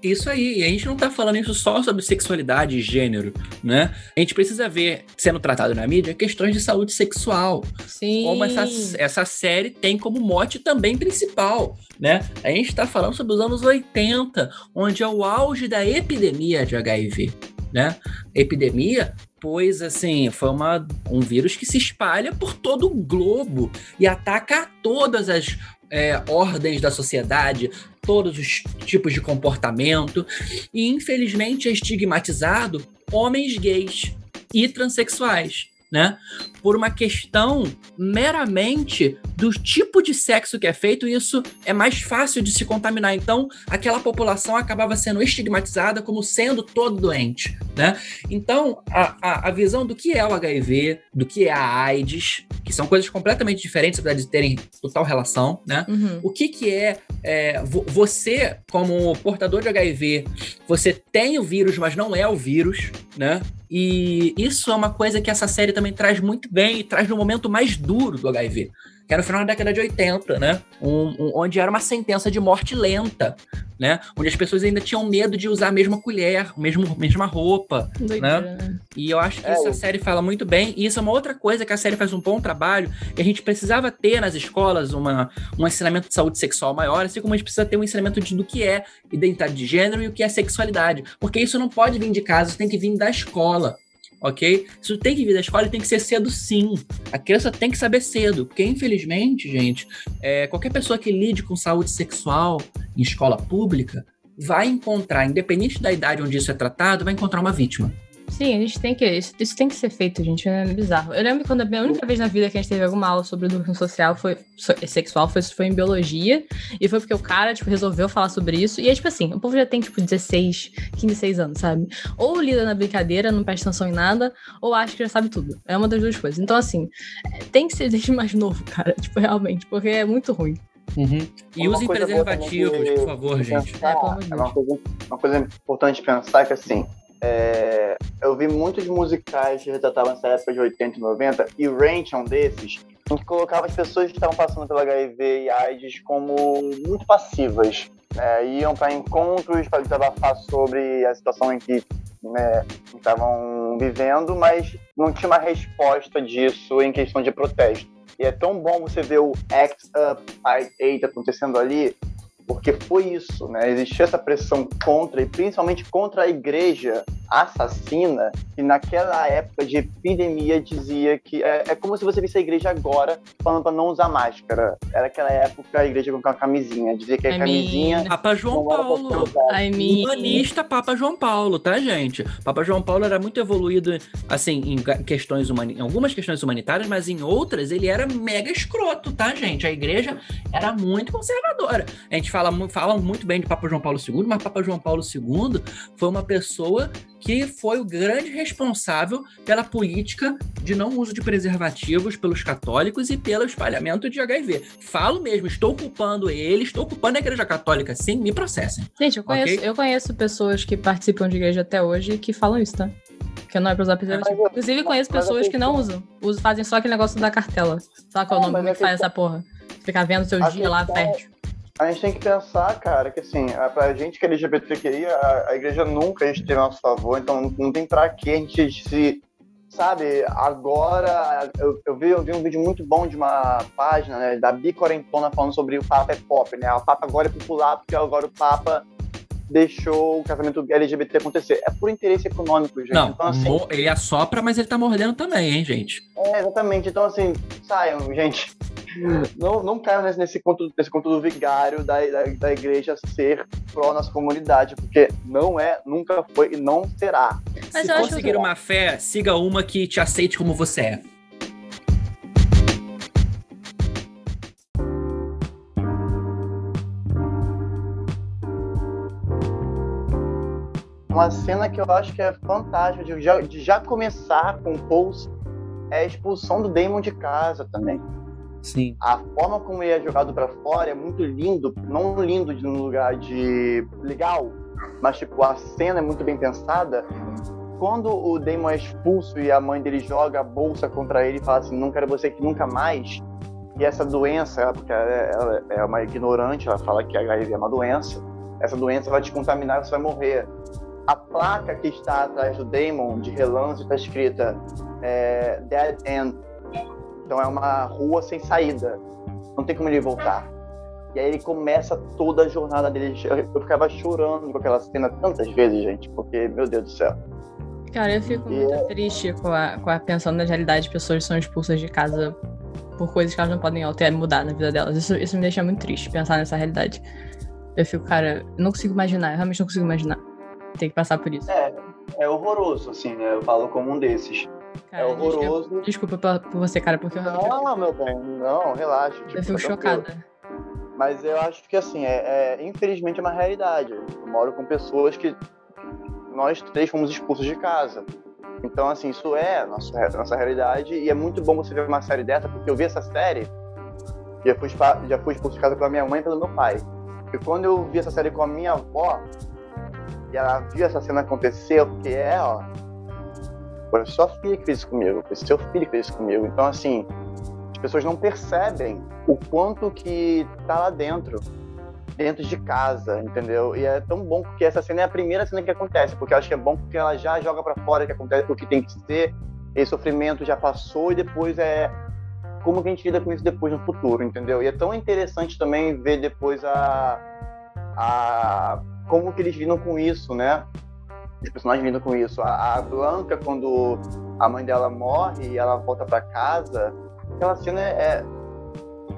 Speaker 2: Isso aí, e a gente não tá falando isso só sobre sexualidade e gênero, né? A gente precisa ver, sendo tratado na mídia, questões de saúde sexual.
Speaker 1: Sim.
Speaker 2: Como essa, essa série tem como mote também principal, né? A gente tá falando sobre os anos 80, onde é o auge da epidemia de HIV, né? Epidemia pois assim, foi uma, um vírus que se espalha por todo o globo e ataca todas as é, ordens da sociedade, todos os tipos de comportamento, e infelizmente é estigmatizado homens gays e transexuais né? Por uma questão meramente do tipo de sexo que é feito, isso é mais fácil de se contaminar. Então, aquela população acabava sendo estigmatizada como sendo todo doente, né? Então, a, a, a visão do que é o HIV, do que é a AIDS, que são coisas completamente diferentes, apesar de terem total relação, né? Uhum. O que que é, é, você, como portador de HIV, você tem o vírus, mas não é o vírus, né? E isso é uma coisa que essa série também traz muito bem e traz no momento mais duro do HIV que era no final da década de 80, né? Um, um, onde era uma sentença de morte lenta, né? Onde as pessoas ainda tinham medo de usar a mesma colher, a mesma, mesma roupa, né? E eu acho que é, essa série fala muito bem, e isso é uma outra coisa que a série faz um bom trabalho, que a gente precisava ter nas escolas uma, um ensinamento de saúde sexual maior, assim como a gente precisa ter um ensinamento de, do que é identidade de gênero e o que é sexualidade. Porque isso não pode vir de casa, isso tem que vir da escola ok? Isso tem que vir da escola e tem que ser cedo sim. A criança tem que saber cedo, porque infelizmente, gente, é, qualquer pessoa que lide com saúde sexual em escola pública vai encontrar, independente da idade onde isso é tratado, vai encontrar uma vítima.
Speaker 1: Sim, a gente tem que. Isso, isso tem que ser feito, gente. É bizarro. Eu lembro quando a única vez na vida que a gente teve alguma aula sobre educação social foi sexual foi, foi em biologia. E foi porque o cara, tipo, resolveu falar sobre isso. E é tipo assim, o povo já tem, tipo, 16, 15, 16 anos, sabe? Ou lida na brincadeira, não presta atenção em nada, ou acha que já sabe tudo. É uma das duas coisas. Então, assim, tem que ser desde mais novo, cara. Tipo, realmente, porque é muito ruim.
Speaker 2: Uhum. E usem preservativos, por favor, gente.
Speaker 3: Pensar, é, é uma, coisa, uma coisa importante pensar que, assim, é, eu vi muitos musicais que retratavam essa época de 80 e 90, e Ranch é um desses, em que colocava as pessoas que estavam passando pelo HIV e AIDS como muito passivas. Né? Iam para encontros para desabafar sobre a situação em que né, estavam vivendo, mas não tinha uma resposta disso em questão de protesto. E é tão bom você ver o Act Up, Fight 8 acontecendo ali, porque foi isso, né? Existia essa pressão contra, e principalmente contra a igreja assassina, que naquela época de epidemia dizia que é, é como se você visse a igreja agora falando para não usar máscara. Era aquela época a igreja com uma camisinha, dizia que a I camisinha.
Speaker 2: Mean... Papa João Paulo. I mean... Humanista Papa João Paulo, tá, gente? Papa João Paulo era muito evoluído, assim, em questões humani... em algumas questões humanitárias, mas em outras ele era mega escroto, tá, gente? A igreja era muito conservadora. A gente fala fala, fala muito bem de Papa João Paulo II, mas Papa João Paulo II foi uma pessoa que foi o grande responsável pela política de não uso de preservativos pelos católicos e pelo espalhamento de HIV. Falo mesmo, estou culpando ele, estou culpando a Igreja Católica, sim, me processem.
Speaker 1: Gente, eu conheço, okay? eu conheço pessoas que participam de igreja até hoje que falam isso, tá? Que não é pra usar preservativo. Inclusive, conheço pessoas que não usam. Usam, fazem só aquele negócio da cartela. Sabe qual é o nome que faz essa porra? Ficar vendo seu dia lá fértil.
Speaker 3: A gente tem que pensar, cara, que assim, pra gente que é LGBTQI, a, a igreja nunca a nosso favor, então não tem pra que a gente se. Sabe, agora eu, eu, vi, eu vi um vídeo muito bom de uma página né, da Bicorentona falando sobre o Papa é pop, né? O Papa agora é popular porque agora o Papa deixou o casamento LGBT acontecer. É por interesse econômico, gente.
Speaker 2: Não, então, assim, ele assopra, mas ele tá mordendo também, hein, gente?
Speaker 3: É, exatamente. Então, assim, saiam, gente. Não, não caiam nesse, nesse, conto, nesse conto do vigário da, da, da igreja ser pró nossa comunidade, porque não é, nunca foi e não será.
Speaker 2: Mas Se conseguir uma fé, siga uma que te aceite como você é.
Speaker 3: Uma cena que eu acho que é fantástica de já, de já começar com o Pulse é a expulsão do Damon de casa também.
Speaker 2: Sim.
Speaker 3: A forma como ele é jogado para fora é muito lindo, não lindo de um lugar de legal, mas tipo a cena é muito bem pensada. Quando o Damon é expulso e a mãe dele joga a bolsa contra ele e fala assim, não quero você aqui nunca mais. E essa doença, porque ela é uma ignorante, ela fala que a HIV é uma doença. Essa doença vai te contaminar, você vai morrer. A placa que está atrás do Damon de relance está escrita é, Dead End então é uma rua sem saída. Não tem como ele voltar. E aí ele começa toda a jornada dele. Eu ficava chorando com aquela cena tantas vezes, gente, porque, meu Deus do céu.
Speaker 1: Cara, eu fico muito é... triste com a, com a pensando na realidade de pessoas que são expulsas de casa por coisas que elas não podem alterar, mudar na vida delas. Isso, isso me deixa muito triste, pensar nessa realidade. Eu fico, cara, não consigo imaginar, eu realmente não consigo imaginar. Tem que passar por isso.
Speaker 3: É, é horroroso, assim, né? Eu falo como um desses. Cara, é horroroso.
Speaker 1: Eu, desculpa por você, cara, porque eu
Speaker 3: Não, meu bem, não, relaxa.
Speaker 1: Tipo, eu fico chocada.
Speaker 3: Mas eu acho que, assim, é, é, infelizmente é uma realidade. Eu moro com pessoas que nós três fomos expulsos de casa. Então, assim, isso é nossa, nossa realidade e é muito bom você ver uma série dessa, porque eu vi essa série já fui, já fui expulso de casa pela minha mãe e pelo meu pai. E quando eu vi essa série com a minha avó, e ela viu essa cena acontecer, porque é, ó, foi sua filha que fez isso comigo, foi seu filho que fez isso comigo. Então, assim, as pessoas não percebem o quanto que tá lá dentro, dentro de casa, entendeu? E é tão bom porque essa cena é a primeira cena que acontece, porque eu acho que é bom porque ela já joga para fora o que acontece, o que tem que ser, esse sofrimento já passou e depois é como que a gente lida com isso depois no futuro, entendeu? E é tão interessante também ver depois a, a como que eles lidam com isso, né? os personagens vindo com isso. A, a, Blanca, quando a mãe dela morre e ela volta para casa, aquela cena é, é,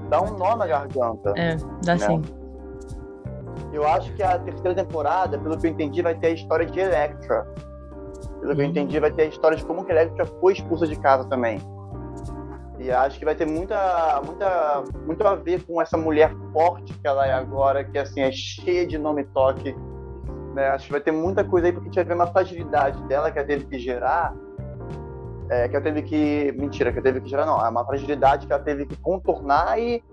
Speaker 3: dá um nó na garganta.
Speaker 1: É, dá né? sim.
Speaker 3: Eu acho que a terceira temporada, pelo que eu entendi, vai ter a história de Electra. Pelo que eu entendi, vai ter a história de como que a Electra foi expulsa de casa também. E acho que vai ter muita, muita, muito a ver com essa mulher forte que ela é agora, que assim é cheia de nome toque. Né? Acho que vai ter muita coisa aí, porque a gente vai ver uma fragilidade dela que ela teve que gerar. É, que ela teve que. Mentira, que ela teve que gerar, não. É uma fragilidade que ela teve que contornar e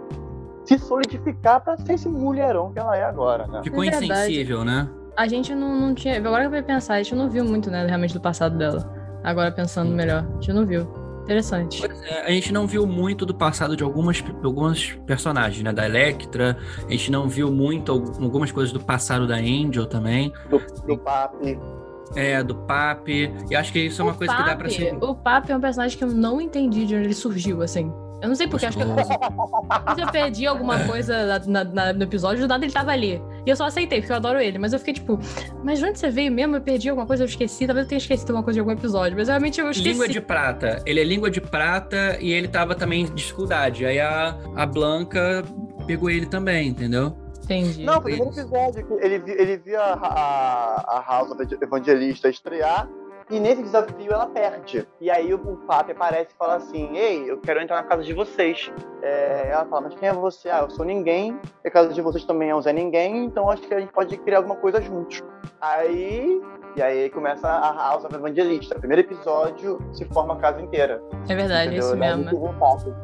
Speaker 3: se solidificar para ser esse mulherão que ela é agora, né?
Speaker 2: Ficou
Speaker 1: É
Speaker 2: insensível, né?
Speaker 1: A gente não, não tinha. Agora que eu vou pensar, a gente não viu muito, né, realmente do passado dela. Agora pensando melhor, a gente não viu. Interessante.
Speaker 2: Pois é, a gente não viu muito do passado de algumas, algumas personagens, né? Da Electra, a gente não viu muito al- algumas coisas do passado da Angel também,
Speaker 3: Do, do papi.
Speaker 2: é, do Papi, e acho que isso é uma
Speaker 1: o
Speaker 2: coisa que dá pra
Speaker 1: Papi-
Speaker 2: ser...
Speaker 1: O Papi é um personagem que eu não entendi de onde ele surgiu, assim. Eu não sei porque, acho que eu, se eu perdi alguma coisa na- na- no episódio, do nada ele tava ali. E eu só aceitei, porque eu adoro ele. Mas eu fiquei tipo, mas de onde você veio mesmo? Eu perdi alguma coisa, eu esqueci. Talvez eu tenha esquecido alguma coisa de algum episódio. Mas realmente eu esqueci.
Speaker 2: Língua de prata. Ele é língua de prata e ele tava também em dificuldade. Aí a, a Blanca pegou ele também, entendeu?
Speaker 1: Entendi.
Speaker 3: Não, foi o primeiro episódio que ele, ele viu a, a, a House of Evangelista estrear e nesse desafio ela perde. E aí o, Papi aparece e fala assim: Ei, eu quero entrar na casa de vocês. É, ela fala: Mas quem é você? Ah, eu sou ninguém. E a casa de vocês também é um Zé Ninguém, então acho que a gente pode criar alguma coisa juntos. Aí. E aí começa a House of Evangelista. O primeiro episódio se forma a casa inteira.
Speaker 1: É verdade, é isso
Speaker 3: Ela
Speaker 1: mesmo.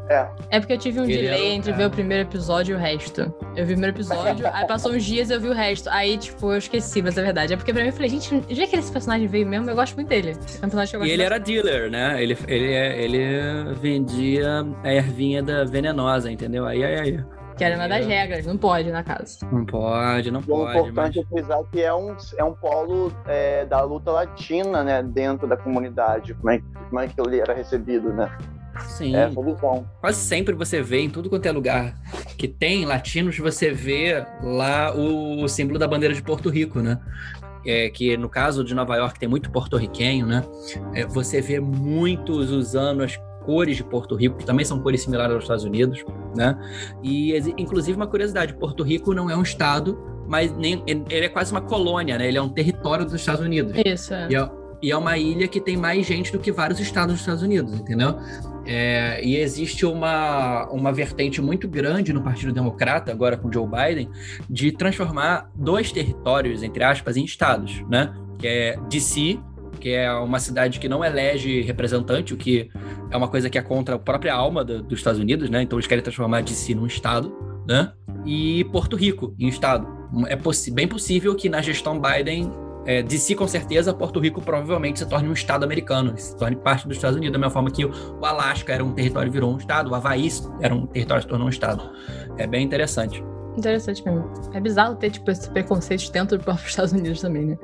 Speaker 3: É.
Speaker 1: É porque eu tive um delay
Speaker 2: o
Speaker 1: entre
Speaker 2: cara.
Speaker 1: ver o primeiro episódio e o resto. Eu vi o primeiro episódio, aí passou uns dias e eu vi o resto. Aí, tipo, eu esqueci, mas é verdade. É porque pra mim eu falei, gente, já que esse personagem veio mesmo, eu gosto muito dele. É um personagem que eu gosto
Speaker 2: E ele
Speaker 1: bastante.
Speaker 2: era dealer, né? Ele, ele, é- ele vendia a ervinha da venenosa, entendeu? Aí, aí, aí.
Speaker 1: Que era uma das regras, não pode na casa.
Speaker 2: Não pode, não
Speaker 3: E é
Speaker 2: pode, mas...
Speaker 3: importante é frisar que é um, é um polo é, da luta latina, né, dentro da comunidade, como é, que- como é que ele era recebido, né?
Speaker 2: Sim,
Speaker 3: É
Speaker 2: quase sempre você vê em tudo quanto é lugar que tem latinos, você vê lá o, símbolo da bandeira de Porto Rico, né? É, que no caso de Nova York tem muito porto-riquenho, né? É, você vê muitos usando as cores de Porto Rico, que também são cores similares aos Estados Unidos, né? E inclusive uma curiosidade, Porto Rico não é um estado, mas nem ele é quase uma colônia, né? Ele é um território dos Estados Unidos.
Speaker 1: Isso, é.
Speaker 2: E é, e é uma ilha que tem mais gente do que vários estados dos Estados Unidos, entendeu? É, e existe uma, uma vertente muito grande no Partido Democrata, agora com Joe Biden, de transformar dois territórios, entre aspas, em estados, né? Que é DC, que é uma cidade que não elege representante, o que é uma coisa que é contra a própria alma do- dos Estados Unidos, né? Então eles querem transformar DC num estado, né? E Porto Rico em estado. É bem possível que na gestão Biden é, DC com certeza, Porto Rico provavelmente se torne um estado americano, se torne parte dos Estados Unidos, da mesma forma que o, Alasca era um território virou um estado, o Havaí era um território se tornou um estado. É bem interessante.
Speaker 1: Interessante mesmo. É bizarro ter, tipo, esse preconceito dentro do próprio Estados Unidos também, né?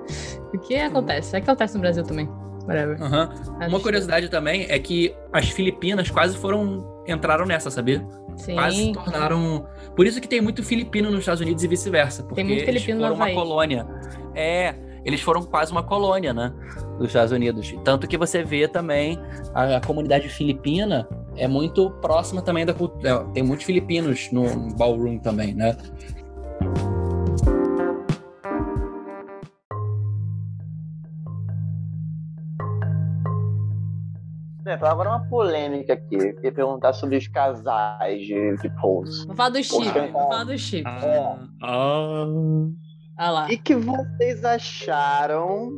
Speaker 1: O que acontece? É que acontece no Brasil também. Whatever. Ah,
Speaker 2: Uma curiosidade também é que as Filipinas quase foram entraram nessa, sabia?
Speaker 1: Sim.
Speaker 2: Quase se tornaram. Por isso que tem muito filipino nos Estados Unidos e vice-versa, porque
Speaker 1: muito filipino
Speaker 2: eles foram uma colônia. É, eles foram quase uma colônia, né, dos Estados Unidos. Tanto que você vê também a, a comunidade filipina é muito próxima também da cultura. Tem muitos filipinos no, no ballroom também, né?
Speaker 3: É, agora uma polêmica aqui. Eu ia perguntar sobre os casais de, de Pose.
Speaker 1: Vou falar do chip. Falar do chip.
Speaker 2: Ah, ah.
Speaker 1: Ah lá.
Speaker 3: E que vocês acharam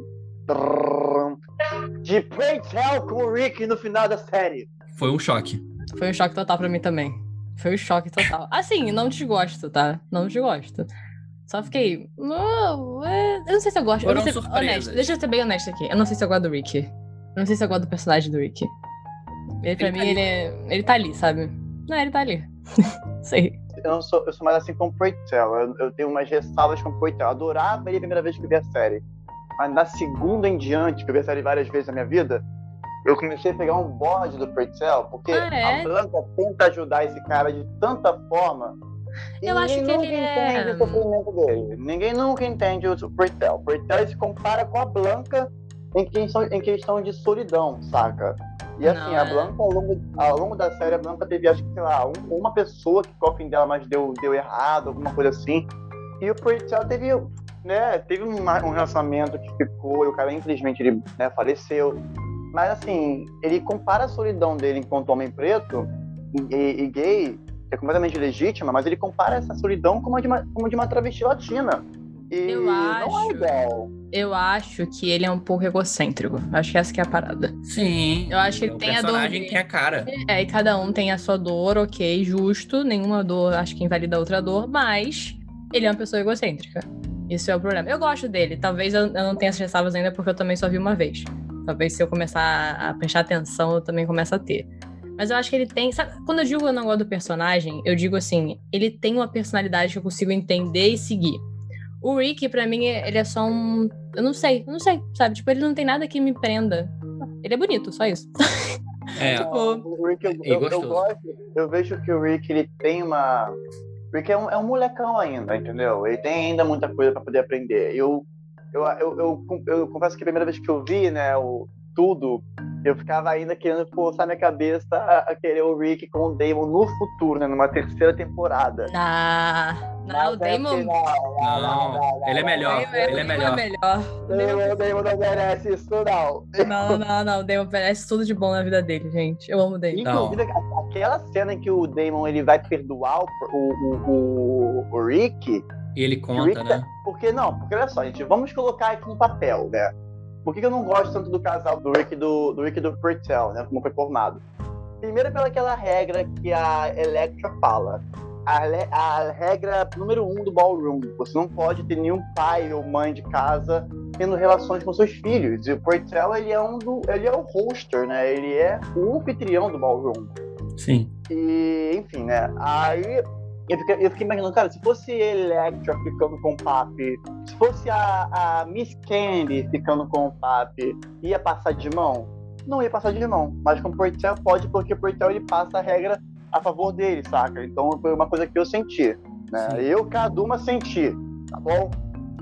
Speaker 3: de Playtell com o Rick no final da série?
Speaker 2: Foi um choque.
Speaker 1: Foi um choque total pra mim também. Foi um choque total. Assim, não desgosto, tá? Não desgosto. Só fiquei. "Não, é, Eu não sei se eu gosto. Eu
Speaker 2: Foram
Speaker 1: ser
Speaker 2: surpresas.
Speaker 1: honesto. Deixa eu ser bem honesto aqui. Eu não sei se eu gosto do Rick. Eu não sei se eu gosto do personagem do Rick. Ele, pra
Speaker 2: Ele
Speaker 1: mim,
Speaker 2: tá ali.
Speaker 1: ele, é- ele tá ali, sabe? Não, ele tá ali. sei.
Speaker 3: Eu, não sou, eu sou mais assim com o Playtell. Eu, eu tenho umas ressalvas com o Playtell. Eu adorava ele a primeira vez que eu vi a série. Mas na segunda em diante, que eu vi a série várias vezes na minha vida, eu comecei a pegar um bode do Playtell, porque
Speaker 1: Ah, é?
Speaker 3: a Blanca tenta ajudar esse cara de tanta forma. e
Speaker 1: Eu acho que ele é-
Speaker 3: entende o sofrimento dele. Ninguém nunca entende o Playtell. O ele se compara com a Blanca em questão, em questão de solidão, saca? E assim,
Speaker 1: Não,
Speaker 3: a
Speaker 1: é.
Speaker 3: Blanca, ao longo, ao longo da série, a Blanca teve, acho que, sei lá, um- uma pessoa que ficou afim dela, mas deu, deu errado, alguma coisa assim. E o Purcell teve né, teve um, um relacionamento que ficou e o cara, infelizmente, ele né, faleceu. Mas, assim, ele compara a solidão dele enquanto homem preto e, e gay, que é completamente legítima, mas ele compara essa solidão como a de uma, como de uma travesti latina. E
Speaker 1: Eu
Speaker 3: não é
Speaker 1: acho.
Speaker 3: igual.
Speaker 1: Eu acho que ele é um pouco egocêntrico. Acho que essa que é a parada.
Speaker 2: Sim.
Speaker 1: Eu acho que ele
Speaker 2: é
Speaker 1: tem a dor
Speaker 2: personagem
Speaker 1: dele.
Speaker 2: tem a cara.
Speaker 1: É, e cada um tem a sua dor, ok, justo. Nenhuma dor acho que invalida a outra dor, mas ele é uma pessoa egocêntrica. Isso é o problema. Eu gosto dele. Talvez eu, eu não tenha essas ressalvas ainda porque eu também só vi uma vez. Talvez se eu começar a prestar atenção, eu também começo a ter. Mas eu acho que ele tem. Sabe, quando eu digo eu não gosto do personagem, eu digo assim: ele tem uma personalidade que eu consigo entender e seguir. O Rick, pra mim, ele é só um. Eu não sei, eu não sei, sabe? Tipo, ele não tem nada que me prenda. Ele é bonito, só isso.
Speaker 2: É.
Speaker 1: Tipo,
Speaker 3: O Rick, eu,
Speaker 2: E
Speaker 3: eu, eu gosto, eu vejo que o Rick ele tem uma. O Rick é um, é um molecão ainda, entendeu? Ele tem ainda muita coisa para poder aprender. Eu, eu, eu, eu, eu confesso que a primeira vez que eu vi, né, o tudo, eu ficava ainda querendo forçar minha cabeça a, a querer o Rick com o Damon no futuro, né, numa terceira temporada.
Speaker 1: Na. Não, o
Speaker 3: é
Speaker 1: Damon.
Speaker 3: não, não, não, não,
Speaker 2: ele é melhor,
Speaker 3: não,
Speaker 2: ele é melhor.
Speaker 1: melhor.
Speaker 3: Damon, Damon não merece isso, não.
Speaker 1: Não, não, não. O Damon merece tudo de bom na vida dele, gente. Eu amo o Damon.
Speaker 3: Inclusive, a- aquela cena em que o Damon ele vai perdoar o, o, o, o Rick,
Speaker 2: ele conta, né?
Speaker 3: porque não, porque olha só, gente, vamos colocar aqui no papel, né? Por que eu não gosto tanto do casal do Rick e do, do Rick do Purtell, né? Como foi formado. Primeiro pelaquela regra que a Electra fala. A, a regra número um do ballroom. Você não pode ter nenhum pai ou mãe de casa tendo relações com seus filhos. E o Purtell, ele é um do, ele é o hoster, né? Ele é o anfitrião do ballroom.
Speaker 2: Sim.
Speaker 3: E, enfim, né? Aí eu fiquei, eu fiquei imaginando, cara, se fosse Electra ficando com o Papi, se fosse a, a Miss Candy ficando com o Papi, ia passar de mão? Não ia passar de mão. Mas com o Portel pode, porque o Portel ele passa a regra a favor dele, saca? Então foi uma coisa que eu senti. Né?
Speaker 2: Sim.
Speaker 3: Eu, Kaduma, senti, tá bom?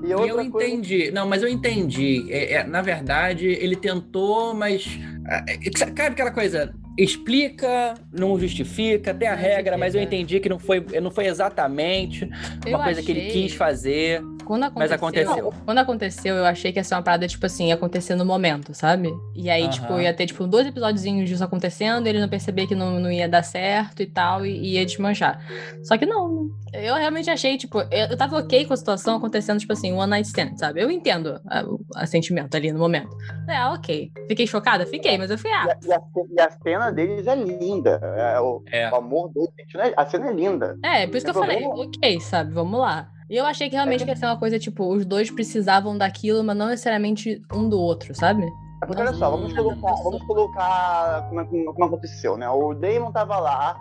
Speaker 3: E
Speaker 2: eu
Speaker 3: coisa-
Speaker 2: entendi. Não, mas eu entendi. É, é, na verdade, ele tentou, mas. ah, é, Sabe aquela coisa? Explica, não justifica, tem a
Speaker 1: Não
Speaker 2: regra, mas eu
Speaker 1: justifica.
Speaker 2: entendi que não foi, não foi exatamente uma
Speaker 1: Eu
Speaker 2: coisa que ele
Speaker 1: achei-
Speaker 2: quis fazer.
Speaker 1: Quando
Speaker 2: Mas
Speaker 1: aconteceu,
Speaker 2: aconteceu.
Speaker 1: Quando aconteceu, eu achei que ia ser uma parada, tipo assim, ia acontecer no momento, sabe? E aí,
Speaker 2: Aham.
Speaker 1: tipo, ia ter, tipo, dois episódiozinhos disso acontecendo, ele não perceber que não, não ia dar certo e tal, e, e ia desmanchar. Só que não. Eu realmente achei, tipo, eu, eu tava ok com a situação acontecendo, tipo assim, one night stand, sabe? Eu entendo a- o a sentimento ali no momento. É, ok. Fiquei chocada? Fiquei, mas eu fui,
Speaker 3: E
Speaker 1: ah,
Speaker 3: a, e a- e a cena deles é linda. É, o,
Speaker 2: É.
Speaker 3: o amor deles, a cena é linda.
Speaker 1: É, por isso que eu
Speaker 3: Tem
Speaker 1: falei,
Speaker 3: problema?
Speaker 1: ok, sabe, vamos lá. E eu achei que realmente
Speaker 3: É
Speaker 1: ia ser uma coisa, tipo, os dois precisavam daquilo, mas não necessariamente um do outro, sabe?
Speaker 3: É porque olha só, vamos colocar, vamos colocar como, é- como- como aconteceu, né? O Damon tava lá,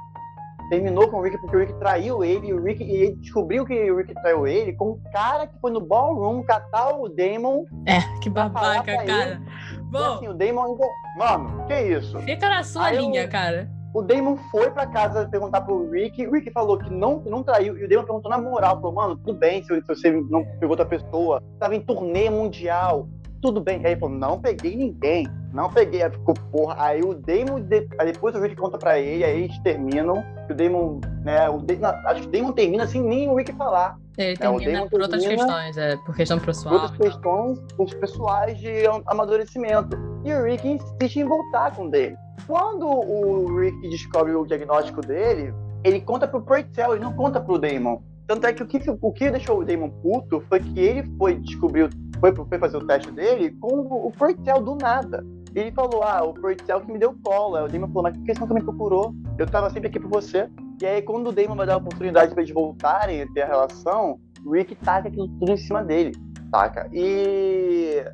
Speaker 3: terminou com o Rick porque o Rick traiu ele, e o Rick e ele descobriu que o Rick traiu ele com um cara que foi no ballroom catar o Damon.
Speaker 1: É, que babaca, cara. Bom,
Speaker 3: assim, o Damon. Mano, que isso?
Speaker 1: fica na sua
Speaker 3: Aí eu-
Speaker 1: linha, cara.
Speaker 3: O Damon foi pra casa perguntar pro Rick, o Rick falou que não, não traiu, e o Damon perguntou na moral, falou, mano, tudo bem se, se você não pegou outra pessoa, tava em turnê mundial, tudo bem. Aí ele falou, não peguei ninguém, não peguei, aí ficou, porra, aí o Damon, de- aí depois o Rick conta pra ele, aí eles terminam, o Damon, né, o Damon, acho que o Damon termina sem nem o Rick falar,
Speaker 1: Ele
Speaker 3: É,
Speaker 1: termina por outras
Speaker 3: termina-
Speaker 1: questões, é, por questão pessoal.
Speaker 3: outras
Speaker 1: e tal.
Speaker 3: questões os pessoais de am- amadurecimento. E o Rick insiste em voltar com o dele. Quando o Rick descobre o diagnóstico dele, ele conta pro Purtell, ele não conta pro Damon. Tanto é que o que, o que deixou o Damon puto foi que ele foi descobrir, foi, foi fazer o teste dele com o, o Purtell do nada. Ele falou, ah, o Purtell que me deu cola. O Damon falou, mas por que você nunca me procurou? Eu tava sempre aqui por você. E aí, quando o Damon vai dar a oportunidade pra eles voltarem a ter a relação, o Rick taca aquilo tudo em cima dele, saca? E,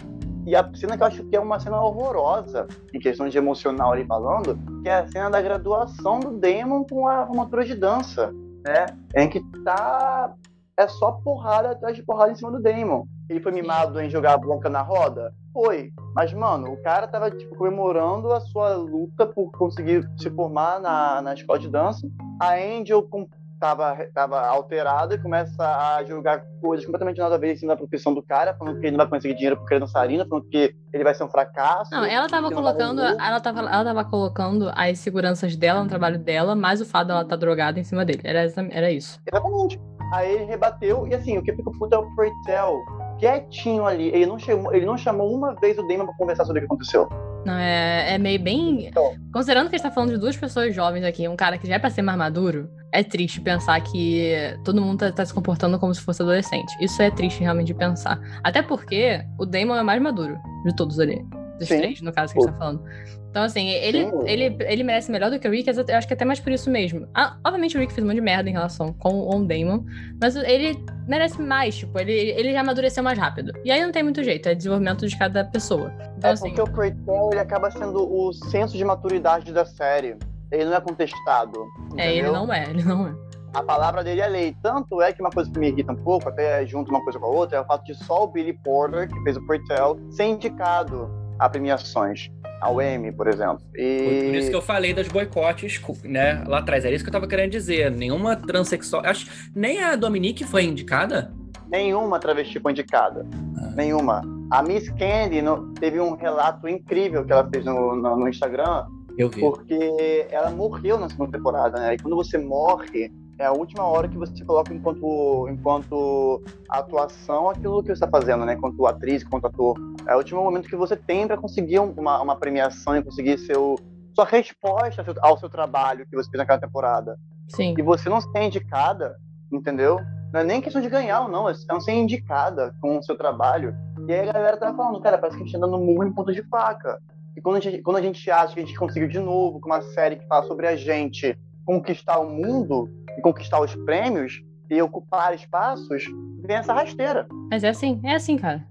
Speaker 3: e a cena que eu acho que é uma cena horrorosa, em questão de emocional ali falando, que é a cena da graduação do Damon com a formatura de dança, né? Em que tá. É só porrada atrás de porrada em cima do Damon. Ele foi mimado em jogar a bronca na roda? Foi. Mas, mano, o cara tava, tipo, comemorando a sua luta por conseguir se formar na, na escola de dança. A Angel com, tava, tava alterada e começa a jogar coisas completamente nada a ver em cima da profissão do cara, falando que ele não vai conseguir dinheiro porque ele é dançarina, falando que ele vai ser um fracasso.
Speaker 1: Não, ela tava
Speaker 3: vai
Speaker 1: colocando, ela tava, ela tava colocando as seguranças dela no trabalho dela, mais o fato dela estar drogada em cima dele. Era, era isso.
Speaker 3: Exatamente. Aí ele rebateu, e assim, o que fica puto é o Purtell. quietinho ali. Ele não chamou, ele não chamou uma vez o Damon pra conversar sobre o que aconteceu.
Speaker 1: Não, é, é meio bem.
Speaker 3: Então.
Speaker 1: Considerando que a gente tá falando de duas pessoas jovens aqui, um cara que já é pra ser mais maduro, é triste pensar que todo mundo tá, tá se comportando como se fosse adolescente. Isso é triste realmente de pensar. Até porque o Damon é mais maduro de todos ali. Dos
Speaker 3: Sim.
Speaker 1: três, no caso, que a gente tá falando. Então, assim, ele,
Speaker 3: Sim.
Speaker 1: ele, ele merece melhor do que o Rick, eu acho que até mais por isso mesmo. Ah, obviamente o Rick fez um monte de merda em relação com o Damon, mas ele merece mais, tipo, ele, ele já amadureceu mais rápido. E aí não tem muito jeito, é desenvolvimento de cada pessoa. Então,
Speaker 3: É
Speaker 1: assim,
Speaker 3: porque o Purcell, ele acaba sendo o senso de maturidade da série. Ele não é contestado.
Speaker 1: é, ele
Speaker 3: entendeu?
Speaker 1: não é, ele não é.
Speaker 3: A palavra dele é lei. Tanto é que uma coisa que me irrita um pouco, até junto uma coisa com a outra, é o fato de só o Billy Porter, que fez o Purcell, ser indicado a premiações. Ao Emmy, por exemplo. E...
Speaker 2: Por, por isso que eu falei das boicotes, né, lá atrás. Era isso que eu tava querendo dizer. Nenhuma transexual. Acho nem a Dominique foi indicada.
Speaker 3: Nenhuma travesti foi indicada.
Speaker 2: Ah.
Speaker 3: Nenhuma. A Miss Candy no- teve um relato incrível que ela fez no, no, no Instagram,
Speaker 2: Eu vi.
Speaker 3: porque ela morreu na segunda temporada, né? E quando você morre, é a última hora que você coloca enquanto, enquanto atuação aquilo que você está fazendo, né? Enquanto atriz, enquanto ator. É o último momento que você tem para conseguir uma, uma premiação e conseguir seu, sua resposta ao seu, ao seu trabalho que você fez naquela temporada.
Speaker 1: Sim.
Speaker 3: E você não ser indicada, entendeu? Não é nem questão de ganhar ou não, é não ser indicada com o seu trabalho. E aí a galera tá falando, cara, parece que a gente tá dando murro em ponta de faca. E quando a, gente, quando a gente acha que a gente conseguiu de novo com uma série que fala sobre a gente conquistar o mundo e conquistar os prêmios e ocupar espaços, vem essa rasteira.
Speaker 1: Mas é assim, é assim, cara.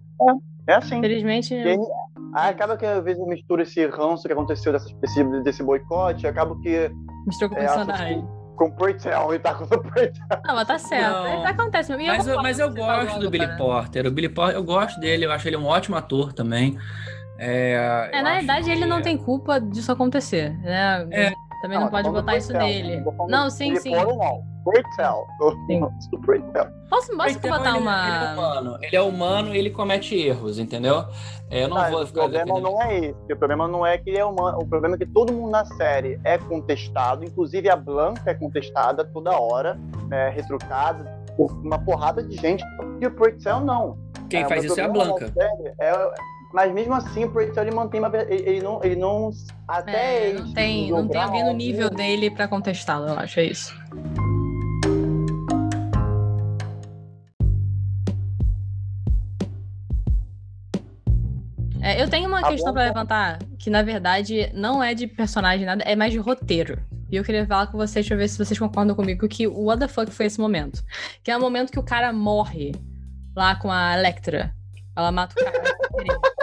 Speaker 3: É assim.
Speaker 1: Infelizmente.
Speaker 3: E aí, aí acaba que às vezes eu misturo esse ranço que aconteceu dessa, desse, desse boicote, acaba que
Speaker 1: Misturou com o
Speaker 3: é,
Speaker 1: personagem.
Speaker 3: com o Purcell e tá com o Purcell.
Speaker 1: Não, mas tá certo.
Speaker 2: Não.
Speaker 1: Acontece mesmo. E
Speaker 2: Mas eu, mas eu gosto do Billy. Porter. O Billy Porter, eu gosto dele, eu acho ele um ótimo ator também. É,
Speaker 1: É, na verdade, ele
Speaker 2: que-
Speaker 1: não tem culpa disso acontecer, né?
Speaker 2: É.
Speaker 1: Também não,
Speaker 3: tô
Speaker 1: pode
Speaker 3: falando
Speaker 1: botar isso
Speaker 3: Purcell,
Speaker 1: nele. Não, sim, sim.
Speaker 3: Não.
Speaker 1: Posso, posso
Speaker 2: Então,
Speaker 1: botar
Speaker 2: ele-
Speaker 1: uma.
Speaker 2: Ele é humano, ele é humano e ele comete erros, entendeu? É, eu não
Speaker 3: Tá,
Speaker 2: vou
Speaker 3: o
Speaker 2: ficar
Speaker 3: problema
Speaker 2: defendendo.
Speaker 3: não é esse. O problema não é que ele é humano. O problema é que todo mundo na série é contestado. Inclusive a Blanca é contestada toda hora, é retrucada por uma porrada de gente. E o Purcell não.
Speaker 2: Quem
Speaker 3: É, o
Speaker 2: faz isso é a
Speaker 3: problema
Speaker 2: Blanca.
Speaker 3: é- mas mesmo assim, o Purcell ele mantém uma. Ele, não. Ele não até
Speaker 1: É,
Speaker 3: ele
Speaker 1: não tem, não tem alguém no nível dele pra contestá-lo, eu acho, é isso. É, eu tenho uma
Speaker 3: Tá
Speaker 1: questão pra
Speaker 3: tá.
Speaker 1: levantar, que na verdade não é de personagem nada, é mais de roteiro. E eu queria falar com vocês, deixa eu ver se vocês concordam comigo, que o what the fuck foi esse momento. Que é o momento que o cara morre lá com a Electra. Ela mata o cara.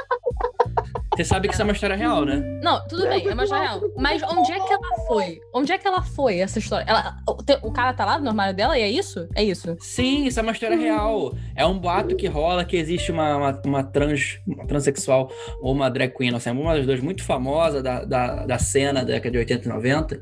Speaker 2: Você sabe que isso é uma história real, né?
Speaker 1: Não, tudo bem, é uma história real. Mas onde é que ela foi? Onde é que ela foi, essa história? Ela, o, cara tá lá no armário dela e é isso? É isso.
Speaker 2: Sim, isso é uma história real. É um boato que rola que existe uma, uma, uma trans, uma transexual ou uma drag queen, não sei, uma das duas muito famosa da, da, da cena da década de 80 e 90,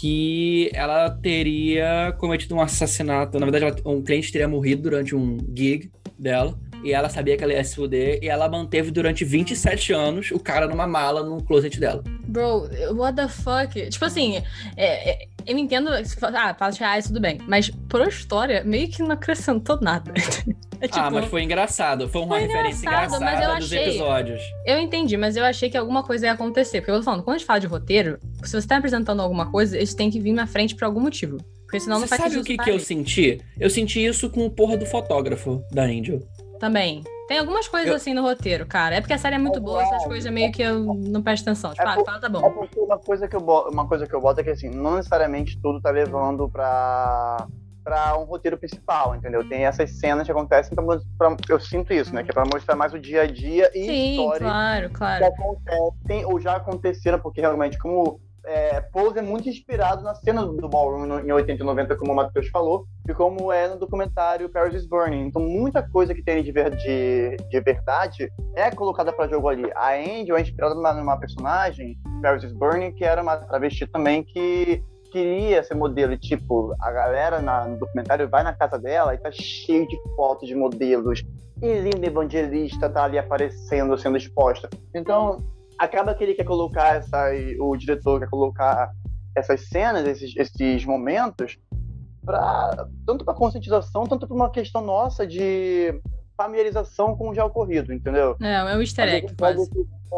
Speaker 2: que ela teria cometido um assassinato. Na verdade, ela- um cliente teria morrido durante um gig dela. E ela sabia que ela ia se fuder, e ela manteve durante 27 anos o cara numa mala no closet dela.
Speaker 1: Bro, what the fuck? Tipo assim, é- é- eu entendo. se fa- Ah, fatos reais, tudo bem. Mas por história, meio que não acrescentou nada. É tipo,
Speaker 2: ah, mas foi engraçado. Foi uma
Speaker 1: Foi
Speaker 2: referência
Speaker 1: engraçado, mas
Speaker 2: engraçada
Speaker 1: eu
Speaker 2: dos
Speaker 1: achei-
Speaker 2: episódios.
Speaker 1: eu entendi, mas eu achei que alguma coisa ia acontecer. Porque eu tô falando, quando a gente fala de roteiro, se você tá apresentando alguma coisa, isso tem que vir na frente por algum motivo. Porque senão não
Speaker 2: Você
Speaker 1: faz
Speaker 2: sabe o que,
Speaker 1: tá
Speaker 2: que eu senti? Eu senti isso com o porra do fotógrafo da Angel.
Speaker 1: Também. Tem algumas coisas
Speaker 2: Eu-
Speaker 1: assim no roteiro, cara. É porque a série é muito
Speaker 3: É
Speaker 1: boa, essas coisas meio que eu não presto atenção. Tipo,
Speaker 3: É
Speaker 1: ah,
Speaker 3: por-
Speaker 1: fala, tá
Speaker 3: É
Speaker 1: bom.
Speaker 3: porque uma coisa que eu boto, uma coisa que eu boto é que assim, não necessariamente tudo tá levando pra para um roteiro principal, entendeu? Tem essas cenas que acontecem pra, pra- eu sinto isso, né, que é pra mostrar mais o dia a dia e
Speaker 1: Sim,
Speaker 3: histórias
Speaker 1: claro,
Speaker 3: que
Speaker 1: claro.
Speaker 3: acontecem ou já aconteceram, porque realmente como é, Pose é muito inspirado na cena do Ballroom em 80 e 90, como o Matheus falou, e como é no documentário Paris is Burning. Então, muita coisa que tem de, ver- de, de verdade é colocada para jogo ali. A Angel é inspirada numa, numa personagem, Paris is Burning, que era uma travesti também que queria ser modelo. E, tipo, a galera na- no documentário vai na casa dela e tá cheio de fotos de modelos. E Linda Evangelista tá ali aparecendo, sendo exposta. Então, acaba que ele quer colocar essa, o diretor quer colocar essas cenas, esses, esses momentos, pra, tanto para conscientização, tanto para uma questão nossa de familiarização com o já ocorrido, entendeu?
Speaker 1: É, é um easter egg, quase.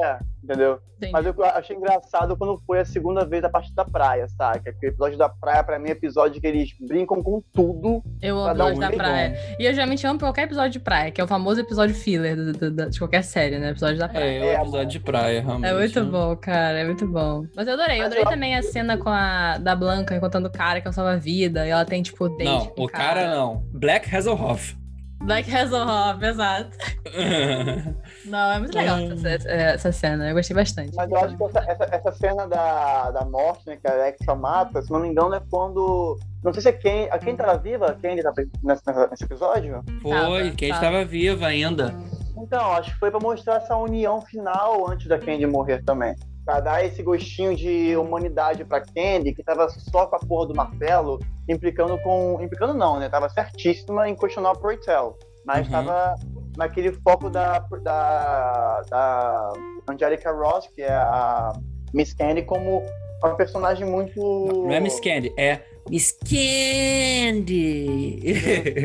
Speaker 3: É, entendeu?
Speaker 1: Sim.
Speaker 3: Mas eu achei engraçado quando foi a segunda vez a parte da praia, sabe? Aquele episódio da praia, pra mim, é episódio que eles brincam com tudo.
Speaker 1: Eu amo
Speaker 3: dar um
Speaker 1: episódio da praia. E eu geralmente amo qualquer episódio de praia, que é o famoso episódio filler do- do- do- de qualquer série, né? Episódio da praia.
Speaker 2: É, é o episódio de praia, realmente.
Speaker 1: É muito bom, cara, é muito bom. Mas eu adorei, eu
Speaker 3: Mas
Speaker 1: adorei
Speaker 3: eu-
Speaker 1: também a cena com a da Blanca encontrando o cara que é um salva-vida, e ela tem, tipo, date
Speaker 2: Não,
Speaker 1: com
Speaker 2: o cara não. Black Hasselhoff.
Speaker 1: Black Hasselhoff, exato. Não, é muito legal essa, essa- essa cena, eu gostei bastante.
Speaker 3: Mas eu acho que essa, essa, essa cena da, da morte, né, que a Alexa mata, se não me engano, é quando. Não sei se é quem. A quem tava viva? Quem ele tá nesse, nesse episódio?
Speaker 2: Foi, quem
Speaker 1: tava.
Speaker 2: estava viva ainda.
Speaker 3: Então, acho que foi pra mostrar essa união final antes da Candy morrer também. Pra dar esse gostinho de humanidade pra Candy, que tava só com a porra do martelo, implicando com. Implicando não, né? Tava certíssima em questionar o Proitel. Mas
Speaker 2: Uhum.
Speaker 3: tava naquele foco da, da, da Angelica Ross, que é a Miss Candy, como uma personagem muito.
Speaker 2: Não é Miss Candy, é Miss Candy.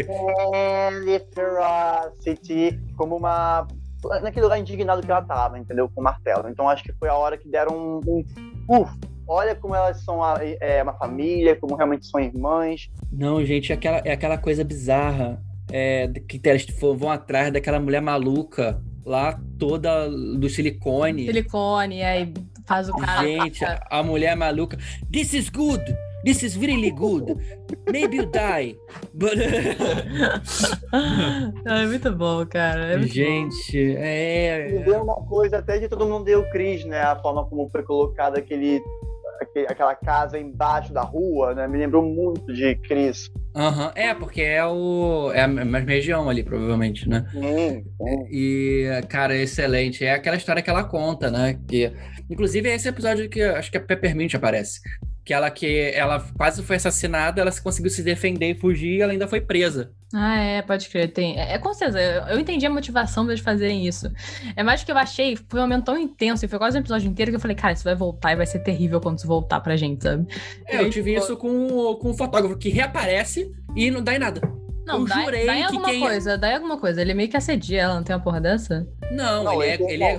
Speaker 3: Candy Ferocity, como uma. Naquele lugar indignado que ela tava, entendeu? Com o martelo. Então acho que foi a hora que deram um. um uf, olha como elas são a- é, uma família, como realmente são irmãs.
Speaker 2: Não, gente, é aquela, é aquela coisa bizarra. É, que eles fo- vão atrás daquela mulher maluca lá, toda do silicone.
Speaker 1: Silicone, aí faz o cara.
Speaker 2: Gente, a mulher maluca. This is good. This is really good. Maybe you die. But...
Speaker 1: é muito bom, cara. É muito bom.
Speaker 2: gente,
Speaker 3: Me
Speaker 2: é.
Speaker 3: deu uma coisa até de todo mundo deu Cris, né? A forma como foi colocada aquele, aquele- aquela casa embaixo da rua, né? Me lembrou muito de Cris.
Speaker 2: Aham, É, porque é o. É a mesma região ali, provavelmente, né?
Speaker 3: Sim, sim.
Speaker 2: E, cara, é excelente. É aquela história que ela conta, né? Que, inclusive, é esse episódio que acho que a Peppermint aparece. Que ela que ela quase foi assassinada, ela conseguiu se defender e fugir e ela ainda foi presa.
Speaker 1: Ah, é, pode crer. Tem... É, é, com certeza, eu, eu entendi a motivação deles fazerem isso. É mais que eu achei, foi um momento tão intenso, e foi quase um episódio inteiro que eu falei, cara, isso vai voltar e vai ser terrível quando isso voltar pra gente, sabe?
Speaker 2: É, eu tive isso com, o- com o fotógrafo que reaparece e não dá em nada.
Speaker 1: Não,
Speaker 2: Eu
Speaker 1: dá,
Speaker 2: jurei
Speaker 1: dá em
Speaker 2: que
Speaker 1: alguma
Speaker 2: quem-
Speaker 1: coisa, dá em alguma coisa. Ele meio que assedia ela, não tem uma porra dessa?
Speaker 2: Não,
Speaker 3: Não,
Speaker 2: ele, é,
Speaker 3: ele-
Speaker 2: ele é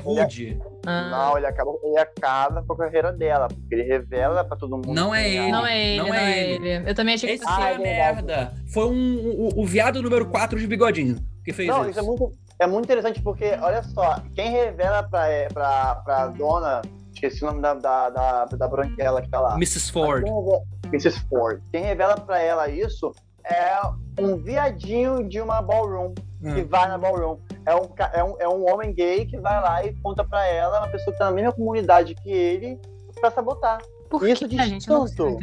Speaker 3: não,
Speaker 2: rude.
Speaker 1: Ah,
Speaker 3: Não, ele acaba, ele acaba com a carreira dela, porque ele revela pra todo mundo.
Speaker 2: Não é
Speaker 3: quem
Speaker 2: ele.
Speaker 1: não é ele,
Speaker 2: não
Speaker 1: não,
Speaker 2: é
Speaker 1: é
Speaker 2: ele.
Speaker 1: ele. Eu também achei que
Speaker 2: Esse
Speaker 1: fosse
Speaker 3: Ah,
Speaker 2: é
Speaker 3: é
Speaker 2: merda. Foi um, o, o viado número 4 de bigodinho que fez
Speaker 3: Não,
Speaker 2: isso.
Speaker 3: isso é muito, é muito interessante porque, olha só, quem revela pra, pra, pra dona, esqueci o nome da, da, da, da branquela que tá lá.
Speaker 2: Mrs. Ford.
Speaker 3: Quem revela- Mrs. Ford. Quem revela pra ela isso é um viadinho de uma ballroom, que
Speaker 2: Ah.
Speaker 3: vai na ballroom. É um, é, um, é um homem gay que vai lá e conta pra ela, uma pessoa que tá na mesma comunidade que ele, pra sabotar.
Speaker 1: Por
Speaker 3: Isso
Speaker 1: que
Speaker 3: diz
Speaker 1: a gente
Speaker 3: tanto.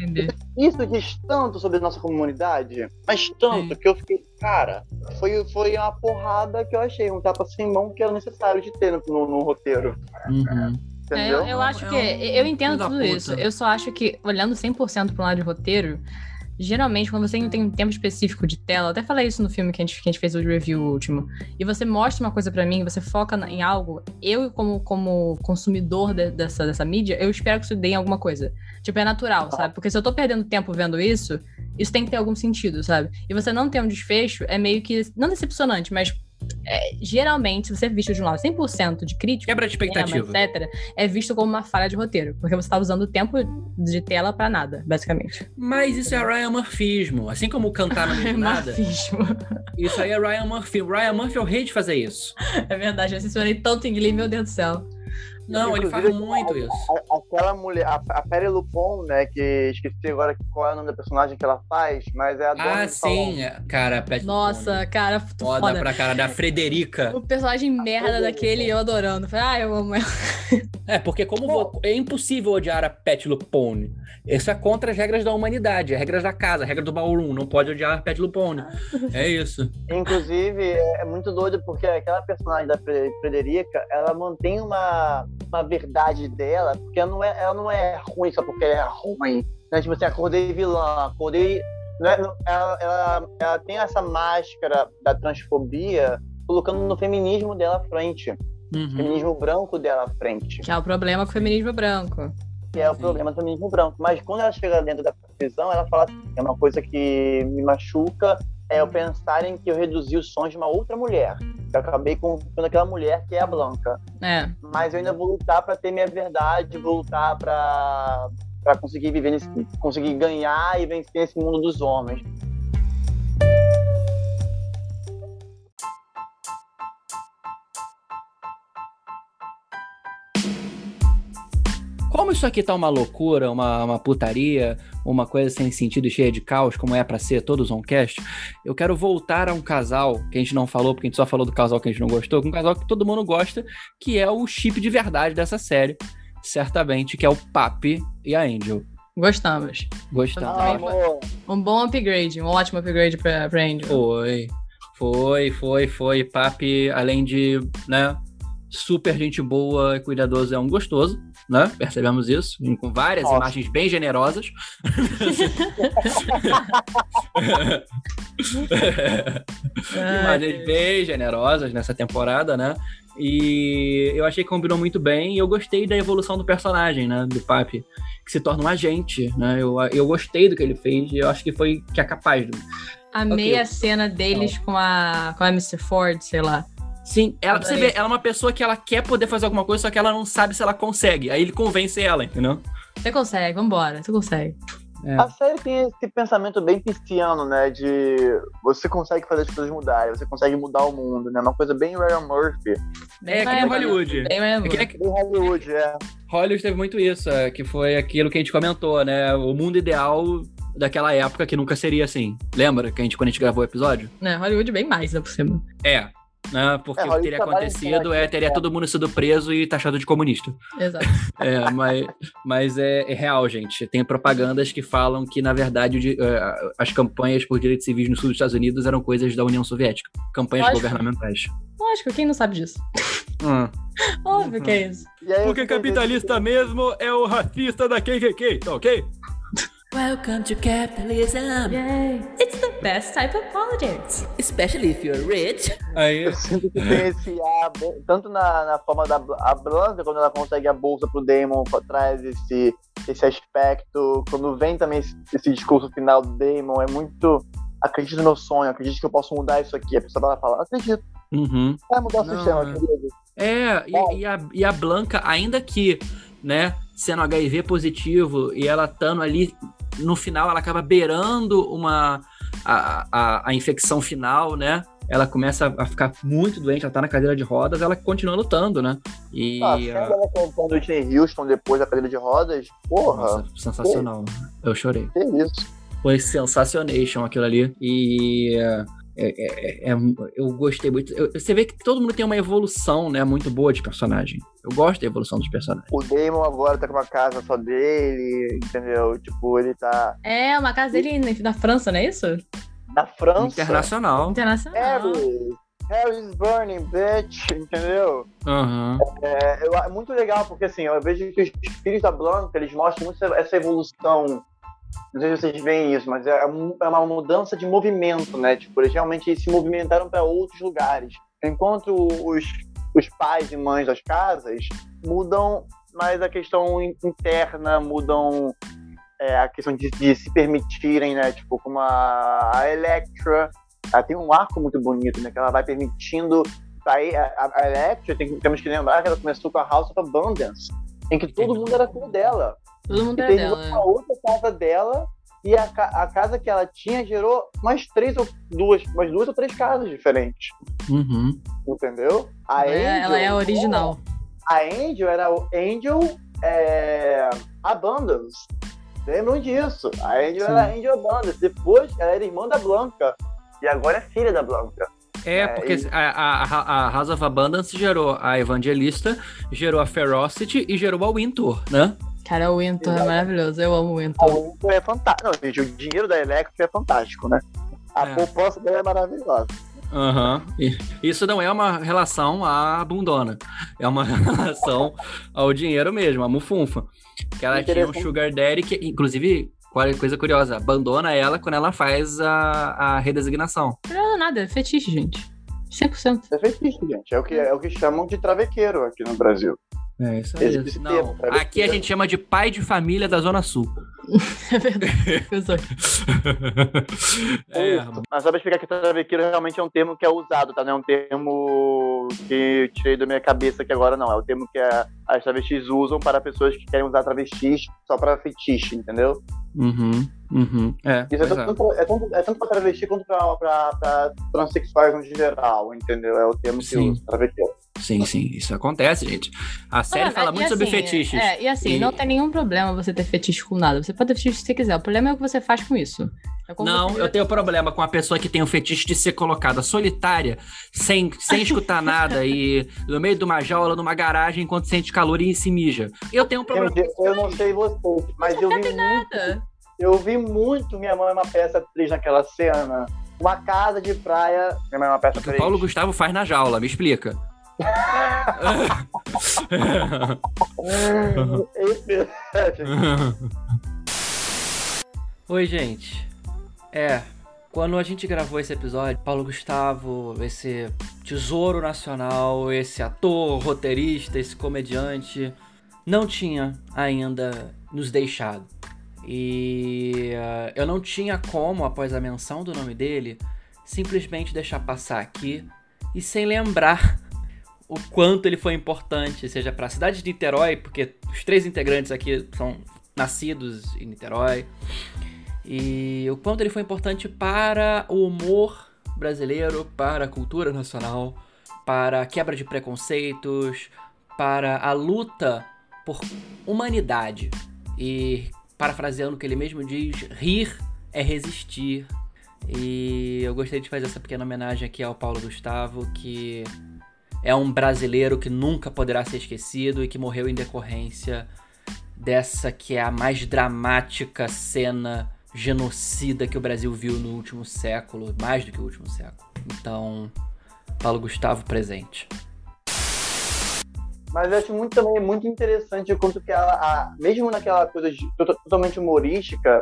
Speaker 3: Isso diz tanto sobre a nossa comunidade, mas tanto
Speaker 2: Sim.
Speaker 3: que eu fiquei, cara, foi, foi uma porrada que eu achei, um tapa sem mão que era necessário de ter no, no- no roteiro.
Speaker 2: Uhum.
Speaker 1: É,
Speaker 3: Entendeu?
Speaker 1: eu, eu acho
Speaker 2: É
Speaker 1: que.
Speaker 2: um
Speaker 1: eu entendo tudo
Speaker 2: puta.
Speaker 1: isso. Eu só acho que, olhando 100% pro lado de roteiro, geralmente, quando você não tem um tempo específico de tela, até falei isso no filme que a gente, que a gente fez o review último, e você mostra uma coisa pra mim, você foca em algo, eu, como, como consumidor de- dessa, dessa mídia, eu espero que isso dê em alguma coisa. Tipo, é natural, sabe? Porque se eu tô perdendo tempo vendo isso, isso tem que ter algum sentido, sabe? E você não ter um desfecho é meio que. Não decepcionante, mas. É, geralmente, se você é visto de um lado 100% de crítico,
Speaker 2: Quebra de expectativa.
Speaker 1: cinema, etc., é visto como uma falha de roteiro, porque você tá usando o tempo de tela pra nada, basicamente.
Speaker 2: Mas isso é Ryan Murphyismo. Assim como cantar meio do nada, isso aí é Ryan Murphy. O Ryan Murphy é o rei de fazer isso.
Speaker 1: É verdade, eu censurei tanto em Glee, meu Deus do céu.
Speaker 2: Não, ele faz
Speaker 3: Inclusive,
Speaker 2: muito isso.
Speaker 3: A- aquela mulher, a, a Perry Lupon, né, que esqueci agora qual é o nome da personagem que ela faz, mas é a dona
Speaker 2: Ah,
Speaker 3: do salão.
Speaker 2: sim. Cara, Pet
Speaker 1: Nossa, cara, tu
Speaker 2: Foda,
Speaker 1: foda.
Speaker 2: pra cara da Frederica.
Speaker 1: O personagem merda daquele eu adorando. Falei, ah, eu amo ela.
Speaker 2: É, porque como vo- é impossível odiar a Pet Lupone. Isso é contra as regras da humanidade, as regras da casa, a regra do ballroom. Não pode odiar a Pet Lupone. É isso.
Speaker 3: Inclusive, é é muito doido porque aquela personagem da Fre- Frederica, ela mantém uma, uma verdade dela, porque ela não, é, ela não é ruim só porque ela é ruim. Né? Tipo assim, acordei vilã, acordei. né? Ela, ela, ela tem essa máscara da transfobia colocando no feminismo dela à frente.
Speaker 2: Uhum.
Speaker 3: Feminismo branco dela à frente.
Speaker 1: Que é o problema com o feminismo branco.
Speaker 3: que é o
Speaker 2: Sim.
Speaker 3: problema do feminismo branco. Mas quando ela chega dentro da prisão, ela fala assim, é uma coisa que me machuca, é eu pensar em que eu reduzi os sonhos de uma outra mulher. Eu acabei confiando aquela mulher que é a Blanca.
Speaker 1: É.
Speaker 3: Mas eu ainda vou lutar pra ter minha verdade, vou lutar pra, pra conseguir viver nesse. conseguir ganhar e vencer esse mundo dos homens.
Speaker 2: Como isso aqui tá uma loucura, uma, uma putaria, uma coisa sem sentido e cheia de caos, como é pra ser todos Zoncast, eu quero voltar a um casal que a gente não falou, porque a gente só falou do casal que a gente não gostou, um casal que todo mundo gosta, que é o chip de verdade dessa série, certamente, que é o Papi e a Angel.
Speaker 1: Gostamos.
Speaker 2: Gostamos.
Speaker 1: Ah,
Speaker 3: Amor,
Speaker 1: Um bom upgrade, um ótimo upgrade pra, pra Angel.
Speaker 2: Foi, foi, foi, foi. Papi, além de, né, super gente boa e cuidadoso, é um gostoso, né? Percebemos isso, com várias
Speaker 3: Nossa.
Speaker 2: imagens bem generosas. Imagens bem generosas nessa temporada, né? E eu achei que combinou muito bem e eu gostei da evolução do personagem, né? Do Papi, que se torna um agente, né? Eu, eu gostei do que ele fez e eu acho que foi que é capaz do,
Speaker 1: Amei
Speaker 2: Ok.
Speaker 1: a cena deles com a, com a MC Ford, sei lá.
Speaker 2: Sim, ela, você vê, ela é uma pessoa que ela quer poder fazer alguma coisa, só que ela não sabe se ela consegue. Aí ele convence ela, entendeu?
Speaker 1: Você consegue, vambora, você consegue.
Speaker 2: É.
Speaker 3: A série tem esse pensamento bem pisciano, né? De você consegue fazer as coisas mudarem, você consegue mudar o mundo, né? Uma coisa bem Ryan Murphy.
Speaker 1: Bem
Speaker 2: É, que nem Hollywood.
Speaker 1: Bem
Speaker 2: É que nem-
Speaker 3: Bem Hollywood, é.
Speaker 2: Hollywood teve muito isso, é, que foi aquilo que a gente comentou, né? O mundo ideal daquela época que nunca seria assim. Lembra que a gente, quando a gente gravou o episódio?
Speaker 1: Né, Hollywood bem mais, né, por cima.
Speaker 2: É. Né? Porque
Speaker 3: É,
Speaker 2: o que teria acontecido é teria
Speaker 3: é.
Speaker 2: todo mundo sido preso e taxado de comunista.
Speaker 1: Exato.
Speaker 2: É, mas, mas é, é real, gente. Tem propagandas que falam que, na verdade, o di- eh, as campanhas por direitos civis no sul dos Estados Unidos eram coisas da União Soviética. Campanhas
Speaker 1: Lógico.
Speaker 2: governamentais.
Speaker 1: Lógico, quem não sabe disso?
Speaker 2: Hum.
Speaker 1: Óbvio que é isso.
Speaker 3: Aí
Speaker 2: Porque capitalista mesmo é o racista da KKK, tá ok?
Speaker 4: Welcome to capitalism,
Speaker 1: Yay! It's the best type of politics.
Speaker 4: especially if you're rich.
Speaker 2: Aí,
Speaker 3: Eu sinto que tem esse ar, bem- tanto na, na forma da a Blanca, quando ela consegue a bolsa pro Damon, traz esse, esse aspecto. Quando vem também esse, esse discurso final do Damon, é muito. Acredito no meu sonho, acredito que eu posso mudar isso aqui. A pessoa vai falar, acredito,
Speaker 2: uhum.
Speaker 3: vai mudar o
Speaker 2: Não,
Speaker 3: sistema,
Speaker 2: é. É, e, e a, e a Blanca, ainda que, né, sendo HIV positivo e ela estando ali, no final ela acaba beirando uma a, a, a infecção final, né? Ela começa a ficar muito doente, ela tá na cadeira de rodas, ela continua lutando, né? E.
Speaker 3: Ah,
Speaker 2: ah,
Speaker 3: sendo ela cantando Whitney Houston depois da cadeira de rodas, porra,
Speaker 2: nossa, sensacional. Eu chorei.
Speaker 3: que isso.
Speaker 2: Foi sensacionation aquilo ali. E. é, é- é- é- eu gostei muito. Eu- você vê que todo mundo tem uma evolução, né? Muito boa de personagem. Eu gosto da evolução dos personagens.
Speaker 3: O Damon agora tá com uma casa só dele, entendeu? Tipo, ele tá
Speaker 1: É, uma casa dele na- na França, não é isso?
Speaker 3: na França.
Speaker 2: Internacional.
Speaker 1: Internacional.
Speaker 3: Harry, Harry's burning, bitch, entendeu?
Speaker 2: Aham.
Speaker 3: É, é muito legal, porque assim, eu vejo que os filhos da Blanca, eles mostram muito essa evolução. Não sei se vocês veem isso, mas é, é uma mudança de movimento, né? Tipo, eles realmente se movimentaram para outros lugares. Enquanto os, os pais e mães das casas mudam mais a questão in- interna, mudam é, a questão de, de se permitirem, né? Tipo, como a, a Electra, ela tem um arco muito bonito, né? Que ela vai permitindo Aí a, a- Electra, tem, temos que lembrar que ela começou com a House of Abundance, em que todo mundo era filho dela.
Speaker 1: Todo mundo é dela.
Speaker 3: uma outra casa dela, e a, ca- a casa que ela tinha gerou mais três ou duas, mais duas ou três casas diferentes.
Speaker 2: Uhum.
Speaker 3: Entendeu? A
Speaker 1: É, ela é a original.
Speaker 3: A Angel era o Angel é, Abundance. Lembram disso? A Angel
Speaker 2: Sim.
Speaker 3: era a Angel Abundance. Depois ela era irmã da Blanca. E agora é filha da Blanca.
Speaker 2: É,
Speaker 3: É,
Speaker 2: porque
Speaker 3: e-
Speaker 2: a, a, a House of Abundance gerou a Evangelista, gerou a Ferocity e gerou a Wintour, né?
Speaker 1: Cara, o Winter é maravilhoso. Eu amo o
Speaker 3: A
Speaker 1: Winter.
Speaker 3: Winter é fantástico. Não, gente, o dinheiro da Electra é fantástico, né? A
Speaker 2: É.
Speaker 3: poupança dela é maravilhosa.
Speaker 2: Aham. E Isso não é uma relação à bundona. É uma relação ao dinheiro mesmo, a mufunfa. Que ela tinha um sugar daddy que, inclusive, é a coisa curiosa, abandona ela quando ela faz a, a redesignação.
Speaker 1: Não é nada, é fetiche, gente. 100%.
Speaker 3: É feitiço, gente. É o, que, é o que chamam de travequeiro aqui no Brasil.
Speaker 2: É isso aí.
Speaker 3: Esse
Speaker 2: Não,
Speaker 3: travesti.
Speaker 2: aqui a gente chama de pai de família da Zona Sul.
Speaker 1: É verdade.
Speaker 2: É,
Speaker 3: Mas só pra explicar que travequeiro realmente é um termo que é usado, tá? Não é um termo que eu tirei da minha cabeça aqui agora, não. É o termo que a- as travestis usam para pessoas que querem usar travestis só para fetiche, entendeu?
Speaker 2: uhum, uhum. É,
Speaker 3: Isso é
Speaker 2: pois é.
Speaker 3: tanto, é, tanto, é tanto pra travesti quanto pra, pra, pra transexuais no geral, entendeu? É o termo que
Speaker 2: Sim.
Speaker 3: usa, travequeiro.
Speaker 2: Sim, sim, isso acontece, gente. A série
Speaker 1: Ah,
Speaker 2: fala muito sobre
Speaker 1: assim,
Speaker 2: fetiches.
Speaker 1: É, e assim,
Speaker 2: E-
Speaker 1: não tem nenhum problema você ter fetiche com nada. Você pode ter fetiche se você quiser. O problema é o que você faz com isso. É
Speaker 2: Não,
Speaker 1: você-
Speaker 2: eu tenho problema com a pessoa que tem o fetiche de ser colocada solitária, sem, sem escutar nada, e no meio de uma jaula, numa garagem, enquanto sente calor e se mija. Eu tenho um problema.
Speaker 3: Gente, eu não sei vocês, mas eu vi muito,
Speaker 1: Nada.
Speaker 3: eu vi muito Minha Mãe é uma peça atriz naquela cena. Uma casa de praia. Minha mãe é uma peça
Speaker 2: O que o
Speaker 3: atriz.
Speaker 2: Paulo Gustavo faz na jaula, me explica.
Speaker 4: Oi, gente. É, quando a gente gravou esse episódio, Paulo Gustavo, esse tesouro nacional, esse ator, roteirista, esse comediante, não tinha ainda nos deixado. E eh, eu não tinha como, após a menção do nome dele, simplesmente deixar passar aqui e sem lembrar o quanto ele foi importante, seja para a cidade de Niterói, porque os três integrantes aqui são nascidos em Niterói, e o quanto ele foi importante para o humor brasileiro, para a cultura nacional, para a quebra de preconceitos, para a luta por humanidade. E parafraseando o que ele mesmo diz, rir é resistir. E eu gostaria de fazer essa pequena homenagem aqui ao Paulo Gustavo, que é um brasileiro que nunca poderá ser esquecido e que morreu em decorrência dessa que é a mais dramática cena genocida que o Brasil viu no último século, mais do que o último século. Então, Paulo Gustavo presente.
Speaker 3: Mas eu acho muito, também muito interessante o quanto que ela, a- mesmo naquela coisa de- to- totalmente humorística,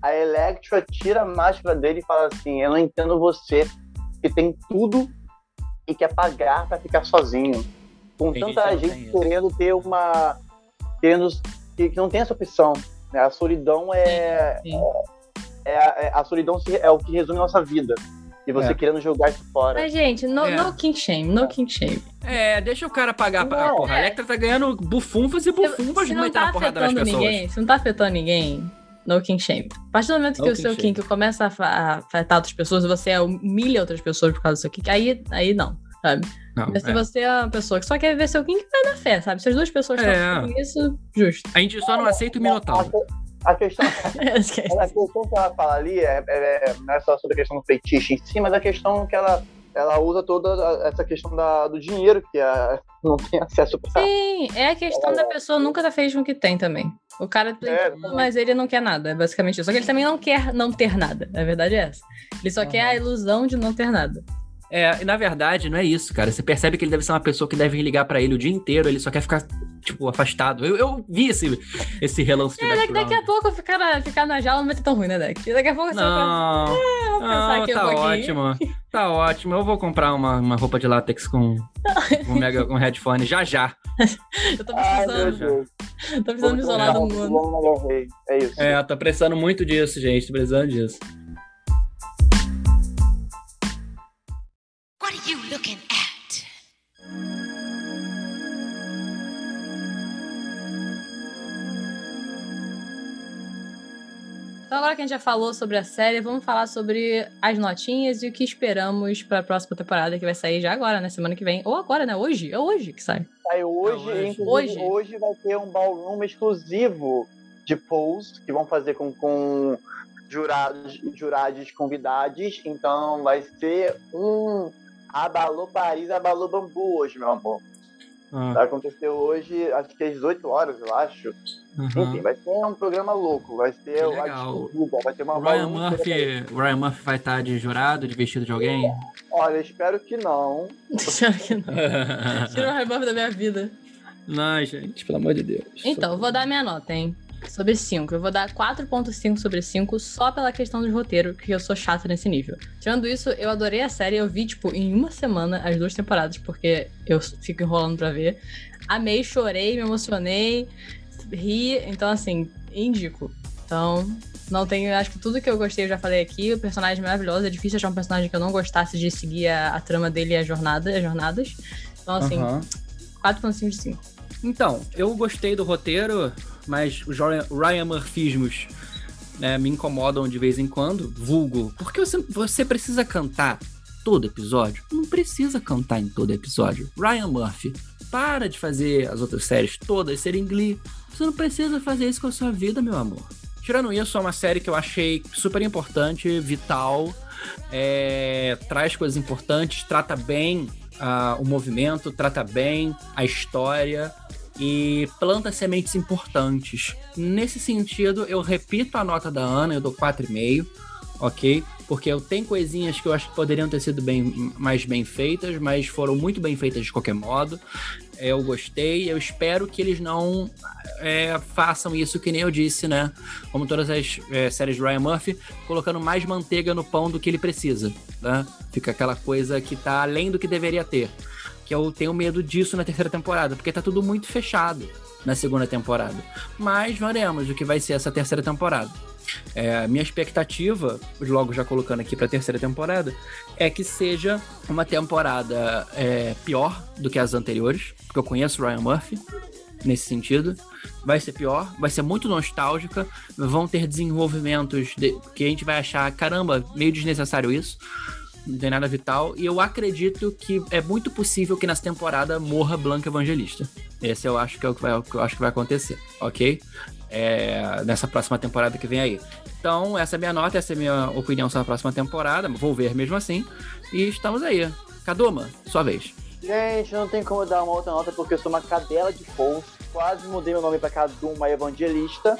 Speaker 3: a Electra tira a máscara dele e fala assim: Eu não entendo você, que tem tudo e quer pagar pra ficar sozinho. Com
Speaker 2: Tem gente
Speaker 3: tanta
Speaker 2: que não
Speaker 3: gente,
Speaker 2: tem isso.
Speaker 3: querendo ter uma. querendo. que, não tem essa opção. né? A solidão é.
Speaker 1: Sim.
Speaker 3: é, a- é- a solidão é o que resume a nossa vida. E você
Speaker 2: É.
Speaker 3: querendo jogar isso fora.
Speaker 1: Mas, gente, no,
Speaker 2: É.
Speaker 1: no king shame, no king shame.
Speaker 2: É, deixa o cara pagar. pra-
Speaker 3: Não,
Speaker 2: porra, a Electra tá ganhando bufunfas e bufunfas metendo
Speaker 1: tá
Speaker 2: a porrada nas
Speaker 1: afetando
Speaker 2: pessoas.
Speaker 1: ninguém, se não tá afetando ninguém, no king shame. A partir do momento
Speaker 2: No
Speaker 1: que o seu
Speaker 2: shame.
Speaker 1: kink começa a, afetar outras pessoas, você humilha outras pessoas por causa do seu kink, aí, aí não, sabe?
Speaker 2: Não,
Speaker 1: Mas se
Speaker 2: é.
Speaker 1: você é uma pessoa que só quer viver seu kink, vai na fé, sabe? Se as duas pessoas estão
Speaker 2: É.
Speaker 1: fazendo isso, justo.
Speaker 2: A gente só não aceita o Minotauro.
Speaker 3: A questão,
Speaker 1: Esquece.
Speaker 3: a questão que ela fala ali é, é- é- não é só sobre a questão do feitiço em si, mas a questão que ela, ela usa toda essa questão da- do dinheiro, que a, não tem acesso pra.
Speaker 1: Sim, é a questão da pessoa nunca tá feliz com o que tem também. O cara tem
Speaker 3: É,
Speaker 1: tudo, mas ele não quer nada, é basicamente isso. Só que ele também não quer não ter nada, a verdade é essa. Ele só quer a ilusão de não ter nada.
Speaker 2: É, e na verdade, não é isso, cara. Você percebe que ele deve ser uma pessoa que deve ligar pra ele o dia inteiro, ele só quer ficar, tipo, afastado. Eu, eu vi esse, esse relance de
Speaker 1: É, daqui, daqui a pouco ficar na, ficar na jaula não vai ser tão ruim, né, Deck? Daqui a pouco você vai
Speaker 2: Não,
Speaker 1: vamos pensar
Speaker 2: não,
Speaker 1: aqui um
Speaker 2: tá
Speaker 1: pouquinho.
Speaker 2: ótimo. Tá ótimo. Eu vou comprar uma, uma roupa de látex com, com, mega, com headphone já já.
Speaker 1: Eu tô
Speaker 3: Ai,
Speaker 1: precisando,
Speaker 3: Deus.
Speaker 1: tô precisando me isolar do mundo.
Speaker 3: É isso.
Speaker 2: É, eu tô precisando muito disso, gente. Tô precisando disso.
Speaker 5: What are you looking at?
Speaker 1: Então agora que a gente já falou sobre a série, vamos falar sobre as notinhas e o que esperamos pra próxima temporada, que vai sair já agora, né? Semana que vem. Ou agora, né? Hoje. É hoje que sai.
Speaker 3: Aí hoje,
Speaker 2: Não, hoje.
Speaker 1: Hoje.
Speaker 3: hoje. vai ter um ballroom exclusivo de polls que vão fazer com, com jurados, jurados convidados. Então vai ser um abalou Paris, abalou Bambu hoje, meu amor.
Speaker 2: Ah,
Speaker 3: Vai acontecer hoje, acho que às 18 horas, eu acho.
Speaker 2: aham.
Speaker 3: Enfim, vai ser um programa louco. Vai ser
Speaker 2: legal.
Speaker 3: despedida, vai ter uma
Speaker 2: O Ryan Murphy, o Ryan Murphy vai estar de jurado, de vestido de alguém?
Speaker 3: Olha, espero que não.
Speaker 1: Espero que não. Tira o rebuff da minha vida.
Speaker 2: Não, gente, pelo amor de Deus.
Speaker 1: Então, vou dar minha nota, hein? Sobre 5. Eu vou dar 4.5 sobre 5 só pela questão do roteiro, que eu sou chata nesse nível. Tirando isso, eu adorei a série. Eu vi, tipo, em uma semana as duas temporadas, porque eu fico enrolando pra ver. Amei, chorei, me emocionei, ri. Então, assim, indico. Então, não tenho. Acho que tudo que eu gostei eu já falei aqui. O personagem é maravilhoso. É difícil achar um personagem que eu não gostasse de seguir a, a trama dele e a jornada, as jornadas. Então, assim,
Speaker 4: Aham.
Speaker 1: 4.5 de 5.
Speaker 2: Então, eu gostei do roteiro, mas os Ryan- Murphyismos né, me incomodam de vez em quando. Vulgo. Porque você, você precisa cantar todo episódio? Não precisa cantar em todo episódio. Ryan Murphy, para de fazer as outras séries todas serem Glee. Você não precisa fazer isso com a sua vida, meu amor. Tirando isso, é uma série que eu achei super importante, vital, é, traz coisas importantes, trata bem ah, o movimento, trata bem a história e planta sementes importantes. Nesse sentido, eu repito a nota da Ana, eu dou 4,5, ok? Porque eu tenho coisinhas que eu acho que poderiam ter sido bem, mais bem feitas, mas foram muito bem feitas de qualquer modo. Eu gostei, eu espero que eles não é, façam isso que nem eu disse, né? Como todas as é, séries de Ryan Murphy, colocando mais manteiga no pão do que ele precisa, né? Fica aquela coisa que tá além do que deveria ter. Que eu tenho medo disso na terceira temporada, porque tá tudo muito fechado na segunda temporada. Mas veremos o que vai ser essa terceira temporada. É, a minha expectativa, logo já colocando aqui pra terceira temporada, é que seja uma temporada é, pior do que as anteriores, porque eu conheço Ryan Murphy nesse sentido. Vai ser pior, vai ser muito nostálgica, vão ter desenvolvimentos de- que a gente vai achar, caramba, meio desnecessário isso. Não tem nada vital. E eu acredito que é muito possível que nessa temporada morra Blanca Evangelista. Esse eu acho que é o que, vai, eu acho que vai acontecer, ok? É, nessa próxima temporada que vem aí. Então, essa é minha nota, essa é minha opinião sobre a próxima temporada. Vou ver mesmo assim. E estamos aí. Kaduma, sua vez.
Speaker 3: Gente, não tem como dar uma outra nota porque eu sou uma cadela de post. Quase mudei meu nome pra Kaduma Evangelista.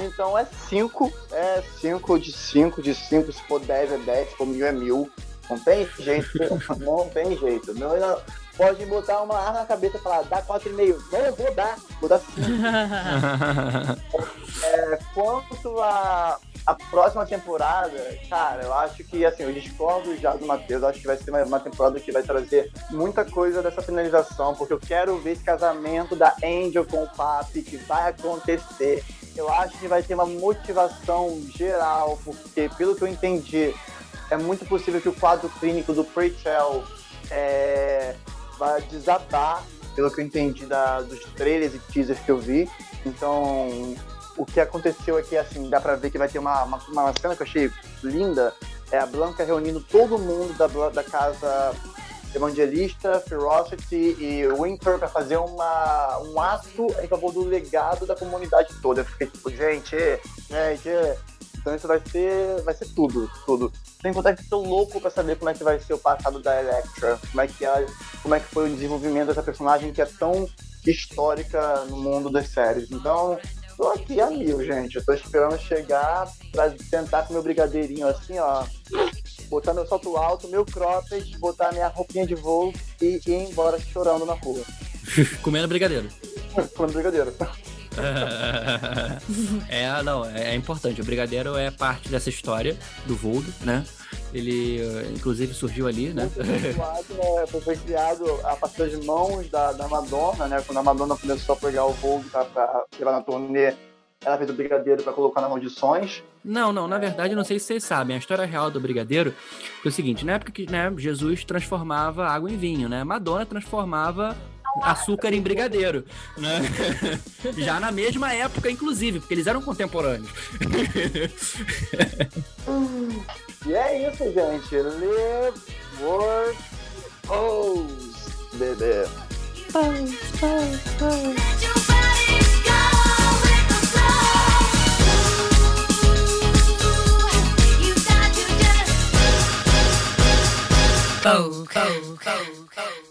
Speaker 3: Então é 5. É 5 de 5 de 5. Se for 10 é 10, se for mil é mil. Não tem jeito. não tem jeito. Não- pode botar uma arma na cabeça e falar, dá 4,5. Não, eu vou dar. Vou dar 5. É, quanto a, a próxima temporada, cara, eu acho que, assim, eu discordo já do Matheus, eu acho que vai ser uma, uma temporada que vai trazer muita coisa dessa finalização, porque eu quero ver esse casamento da Angel com o Papi, que vai acontecer. Eu acho que vai ter uma motivação geral, porque, pelo que eu entendi, é muito possível que o quadro clínico do Preachel é, vai desabar, pelo que eu entendi da, dos trailers e teasers que eu vi. Então, o que aconteceu aqui, assim, dá pra ver que vai ter uma, uma, uma cena que eu achei linda, é a Blanca reunindo todo mundo da, da casa Evangelista, Ferocity e Winter pra fazer uma, um ato em favor do legado da comunidade toda. Eu fiquei tipo, gente, gente, então isso vai ser, vai ser tudo, tudo. Sem contar que tô louco pra saber como é que vai ser o passado da Electra, como é que, é, como é que foi o desenvolvimento dessa personagem que é tão histórica no mundo das séries. Então, tô aqui a mil, gente. Eu tô esperando chegar pra sentar com meu brigadeirinho assim, ó. Botar meu salto alto, meu cropped, botar minha roupinha de voo e ir embora chorando na rua.
Speaker 2: Comendo brigadeiro.
Speaker 3: Falando brigadeiro.
Speaker 2: é, não, é, é importante. O Brigadeiro é parte dessa história do Vogue, né? Ele, eh, inclusive, surgiu ali, né?
Speaker 3: Foi né, foi- foi criado a partir das mãos da, da Madonna, né? Quando a Madonna começou a pegar o Vogue pra, pra levar na turnê, ela fez o brigadeiro pra colocar nas maldições.
Speaker 2: Não, não, na verdade, não sei se vocês sabem. A história real do Brigadeiro foi o seguinte: na época que né, Jesus transformava água em vinho, né? Madonna transformava açúcar em brigadeiro, né? Já na mesma época, inclusive, porque eles eram contemporâneos.
Speaker 3: E é isso, gente. Live, work, pose, bebê.
Speaker 5: Let your body go with the flow.